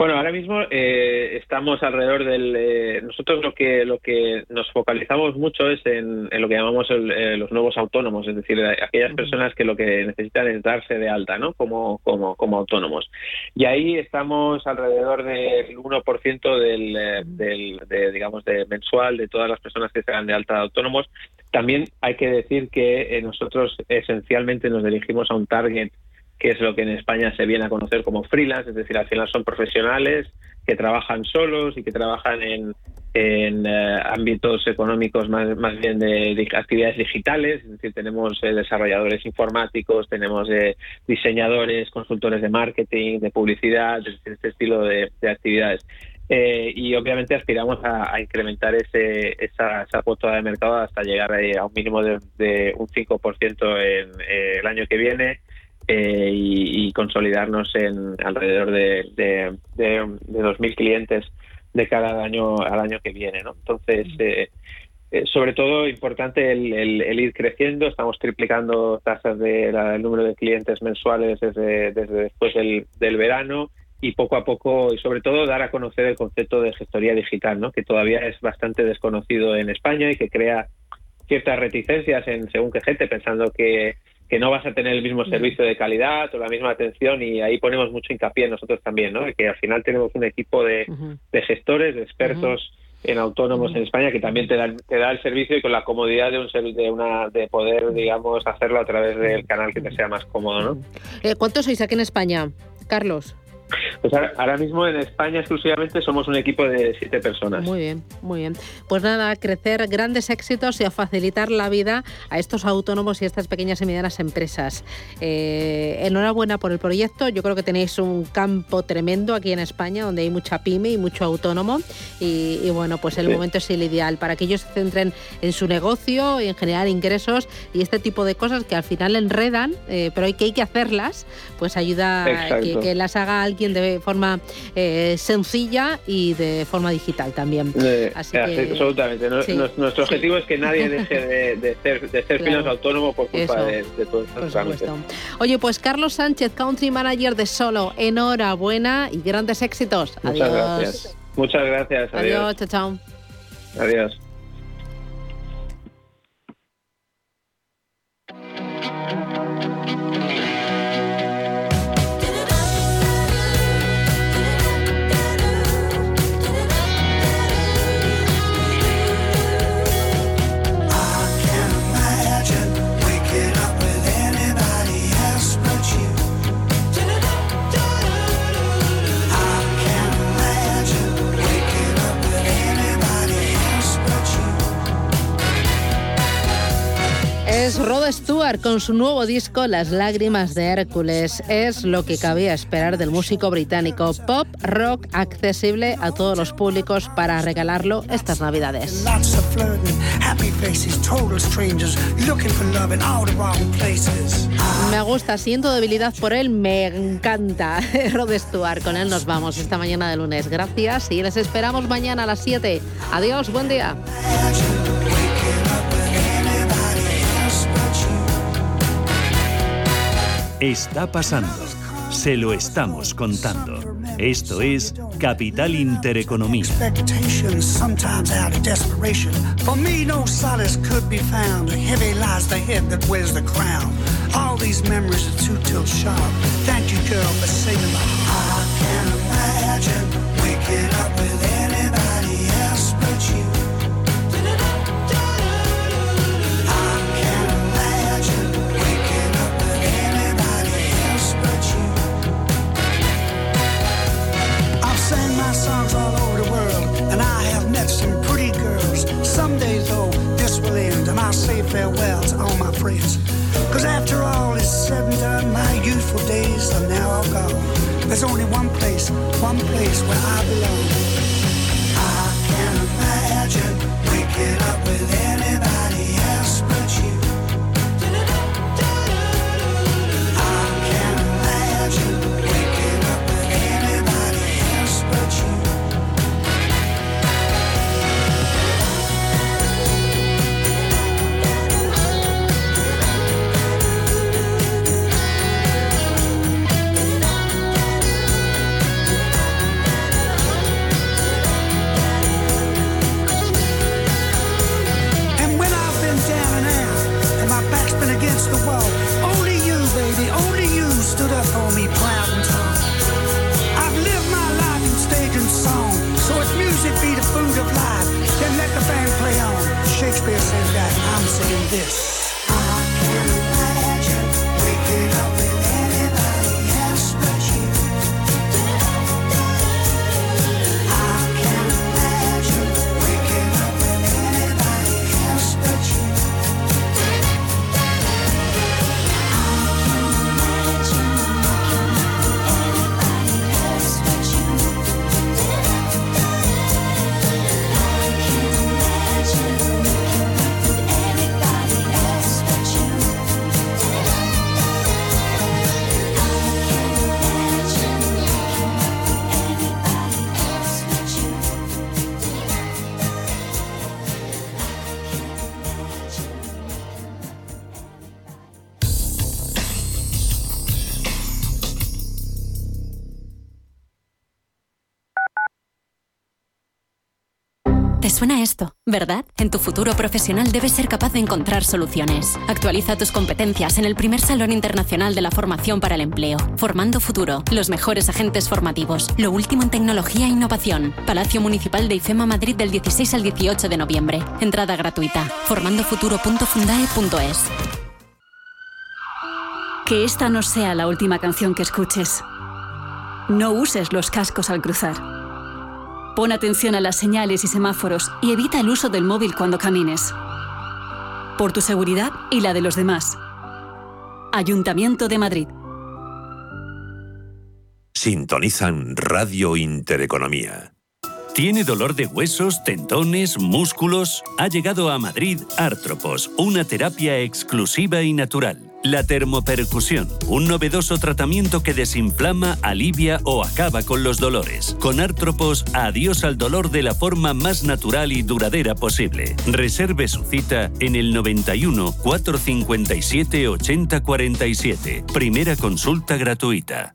Bueno, ahora mismo eh, estamos alrededor del. Eh, nosotros lo que lo que nos focalizamos mucho es en, lo que llamamos eh, los nuevos autónomos, es decir, aquellas personas que lo que necesitan es darse de alta, ¿no? Como como como autónomos. Y ahí estamos alrededor del 1% del, del de, digamos de mensual de todas las personas que se dan de alta de autónomos. También hay que decir que nosotros esencialmente nos dirigimos a un target que es lo que en España se viene a conocer como freelance, es decir, al final son profesionales que trabajan solos y que trabajan en, en eh, ámbitos económicos más, más bien de, actividades digitales, es decir, tenemos eh, desarrolladores informáticos, tenemos eh, diseñadores, consultores de marketing, de publicidad, este estilo de, actividades. y obviamente aspiramos a, incrementar ese, esa, esa, cuota de mercado hasta llegar a un mínimo de, de un 5% en el año que viene eh, y, consolidarnos en alrededor de, de, de, 2.000 clientes de cada año al año que viene. ¿no? Entonces, eh, eh, sobre todo importante el, ir creciendo. Estamos triplicando tasas del número de clientes mensuales desde, desde después del, del, verano y poco a poco y sobre todo dar a conocer el concepto de gestoría digital, ¿no? que todavía es bastante desconocido en España y que crea ciertas reticencias en según qué gente pensando que que no vas a tener el mismo servicio de calidad o la misma atención y ahí ponemos mucho hincapié nosotros también, ¿no? Que al final tenemos un equipo de, gestores, de expertos en autónomos en España que también te da, te da el servicio y con la comodidad de un de una de poder, digamos, hacerlo a través del canal que te sea más cómodo, ¿no? Eh, ¿Cuántos sois aquí en España, Carlos? Pues ahora, mismo en España exclusivamente somos un equipo de siete personas. Muy bien, muy bien. Pues nada, a crecer grandes éxitos y a facilitar la vida a estos autónomos y a estas pequeñas y medianas empresas. Eh, enhorabuena por el proyecto. Yo creo que tenéis un campo tremendo aquí en España donde hay mucha pyme y mucho autónomo. Y, bueno, pues el momento es el ideal para que ellos se centren en su negocio, y en generar ingresos y este tipo de cosas que al final enredan, eh, pero hay que, hay que hacerlas, pues ayuda que, que las haga alguien de forma eh, sencilla y de forma digital también. absolutamente. Nuestro objetivo es que nadie deje de, ser, de ser autónomo por culpa de, todo esto. Oye, pues Carlos Sánchez, Country Manager de Solo, enhorabuena y grandes éxitos. Muchas Adiós. gracias. Muchas gracias. Adiós, Adiós chao, chao. Adiós. Es Rod Stewart con su nuevo disco Las lágrimas de Hércules. Es lo que cabía esperar del músico británico. Pop rock accesible a todos los públicos para regalarlo estas navidades. Me gusta, siento debilidad por él, me encanta. Rod Stewart, con él nos vamos esta mañana de lunes. Gracias y les esperamos mañana a las 7. Adiós, buen día. Está pasando. Se lo estamos contando. Esto es Capital Intereconomía. Thank you, girl, for saving my heart. I can't imagine waking up with anybody songs all over the world, and I have met some pretty girls. Someday, though, this will end, and I'll say farewell to all my friends. Cause after all is said and done, my youthful days are now all gone. There's only one place, one place where I belong. I can't imagine waking up with against the wall, only you, baby, only you stood up for me proud and tall. I've lived my life in stage and song, so if music be the food of life, then let the band play on. Shakespeare says that, I'm saying this. Suena esto, ¿verdad? En tu futuro profesional debes ser capaz de encontrar soluciones. Actualiza tus competencias en el primer Salón Internacional de la Formación para el Empleo. Formando Futuro, los mejores agentes formativos, lo último en tecnología e innovación. Palacio Municipal de IFEMA Madrid del 16 al 18 de noviembre. Entrada gratuita. formandofuturo.fundae.es. Que esta no sea la última canción que escuches. No uses los cascos al cruzar. Pon atención a las señales y semáforos y evita el uso del móvil cuando camines. Por tu seguridad y la de los demás. Ayuntamiento de Madrid. Sintonizan Radio Intereconomía. ¿Tiene dolor de huesos, tendones, músculos? Ha llegado a Madrid Artropos, una terapia exclusiva y natural. La termopercusión, un novedoso tratamiento que desinflama, alivia o acaba con los dolores. Con Artropos, adiós al dolor de la forma más natural y duradera posible. Reserve su cita en el 91 457 8047. Primera consulta gratuita.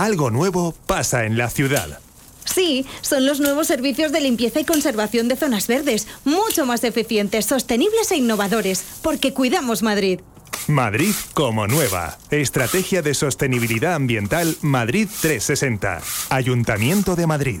Algo nuevo pasa en la ciudad. Sí, son los nuevos servicios de limpieza y conservación de zonas verdes, mucho más eficientes, sostenibles e innovadores, porque cuidamos Madrid. Madrid como nueva. Estrategia de Sostenibilidad Ambiental Madrid 360. Ayuntamiento de Madrid.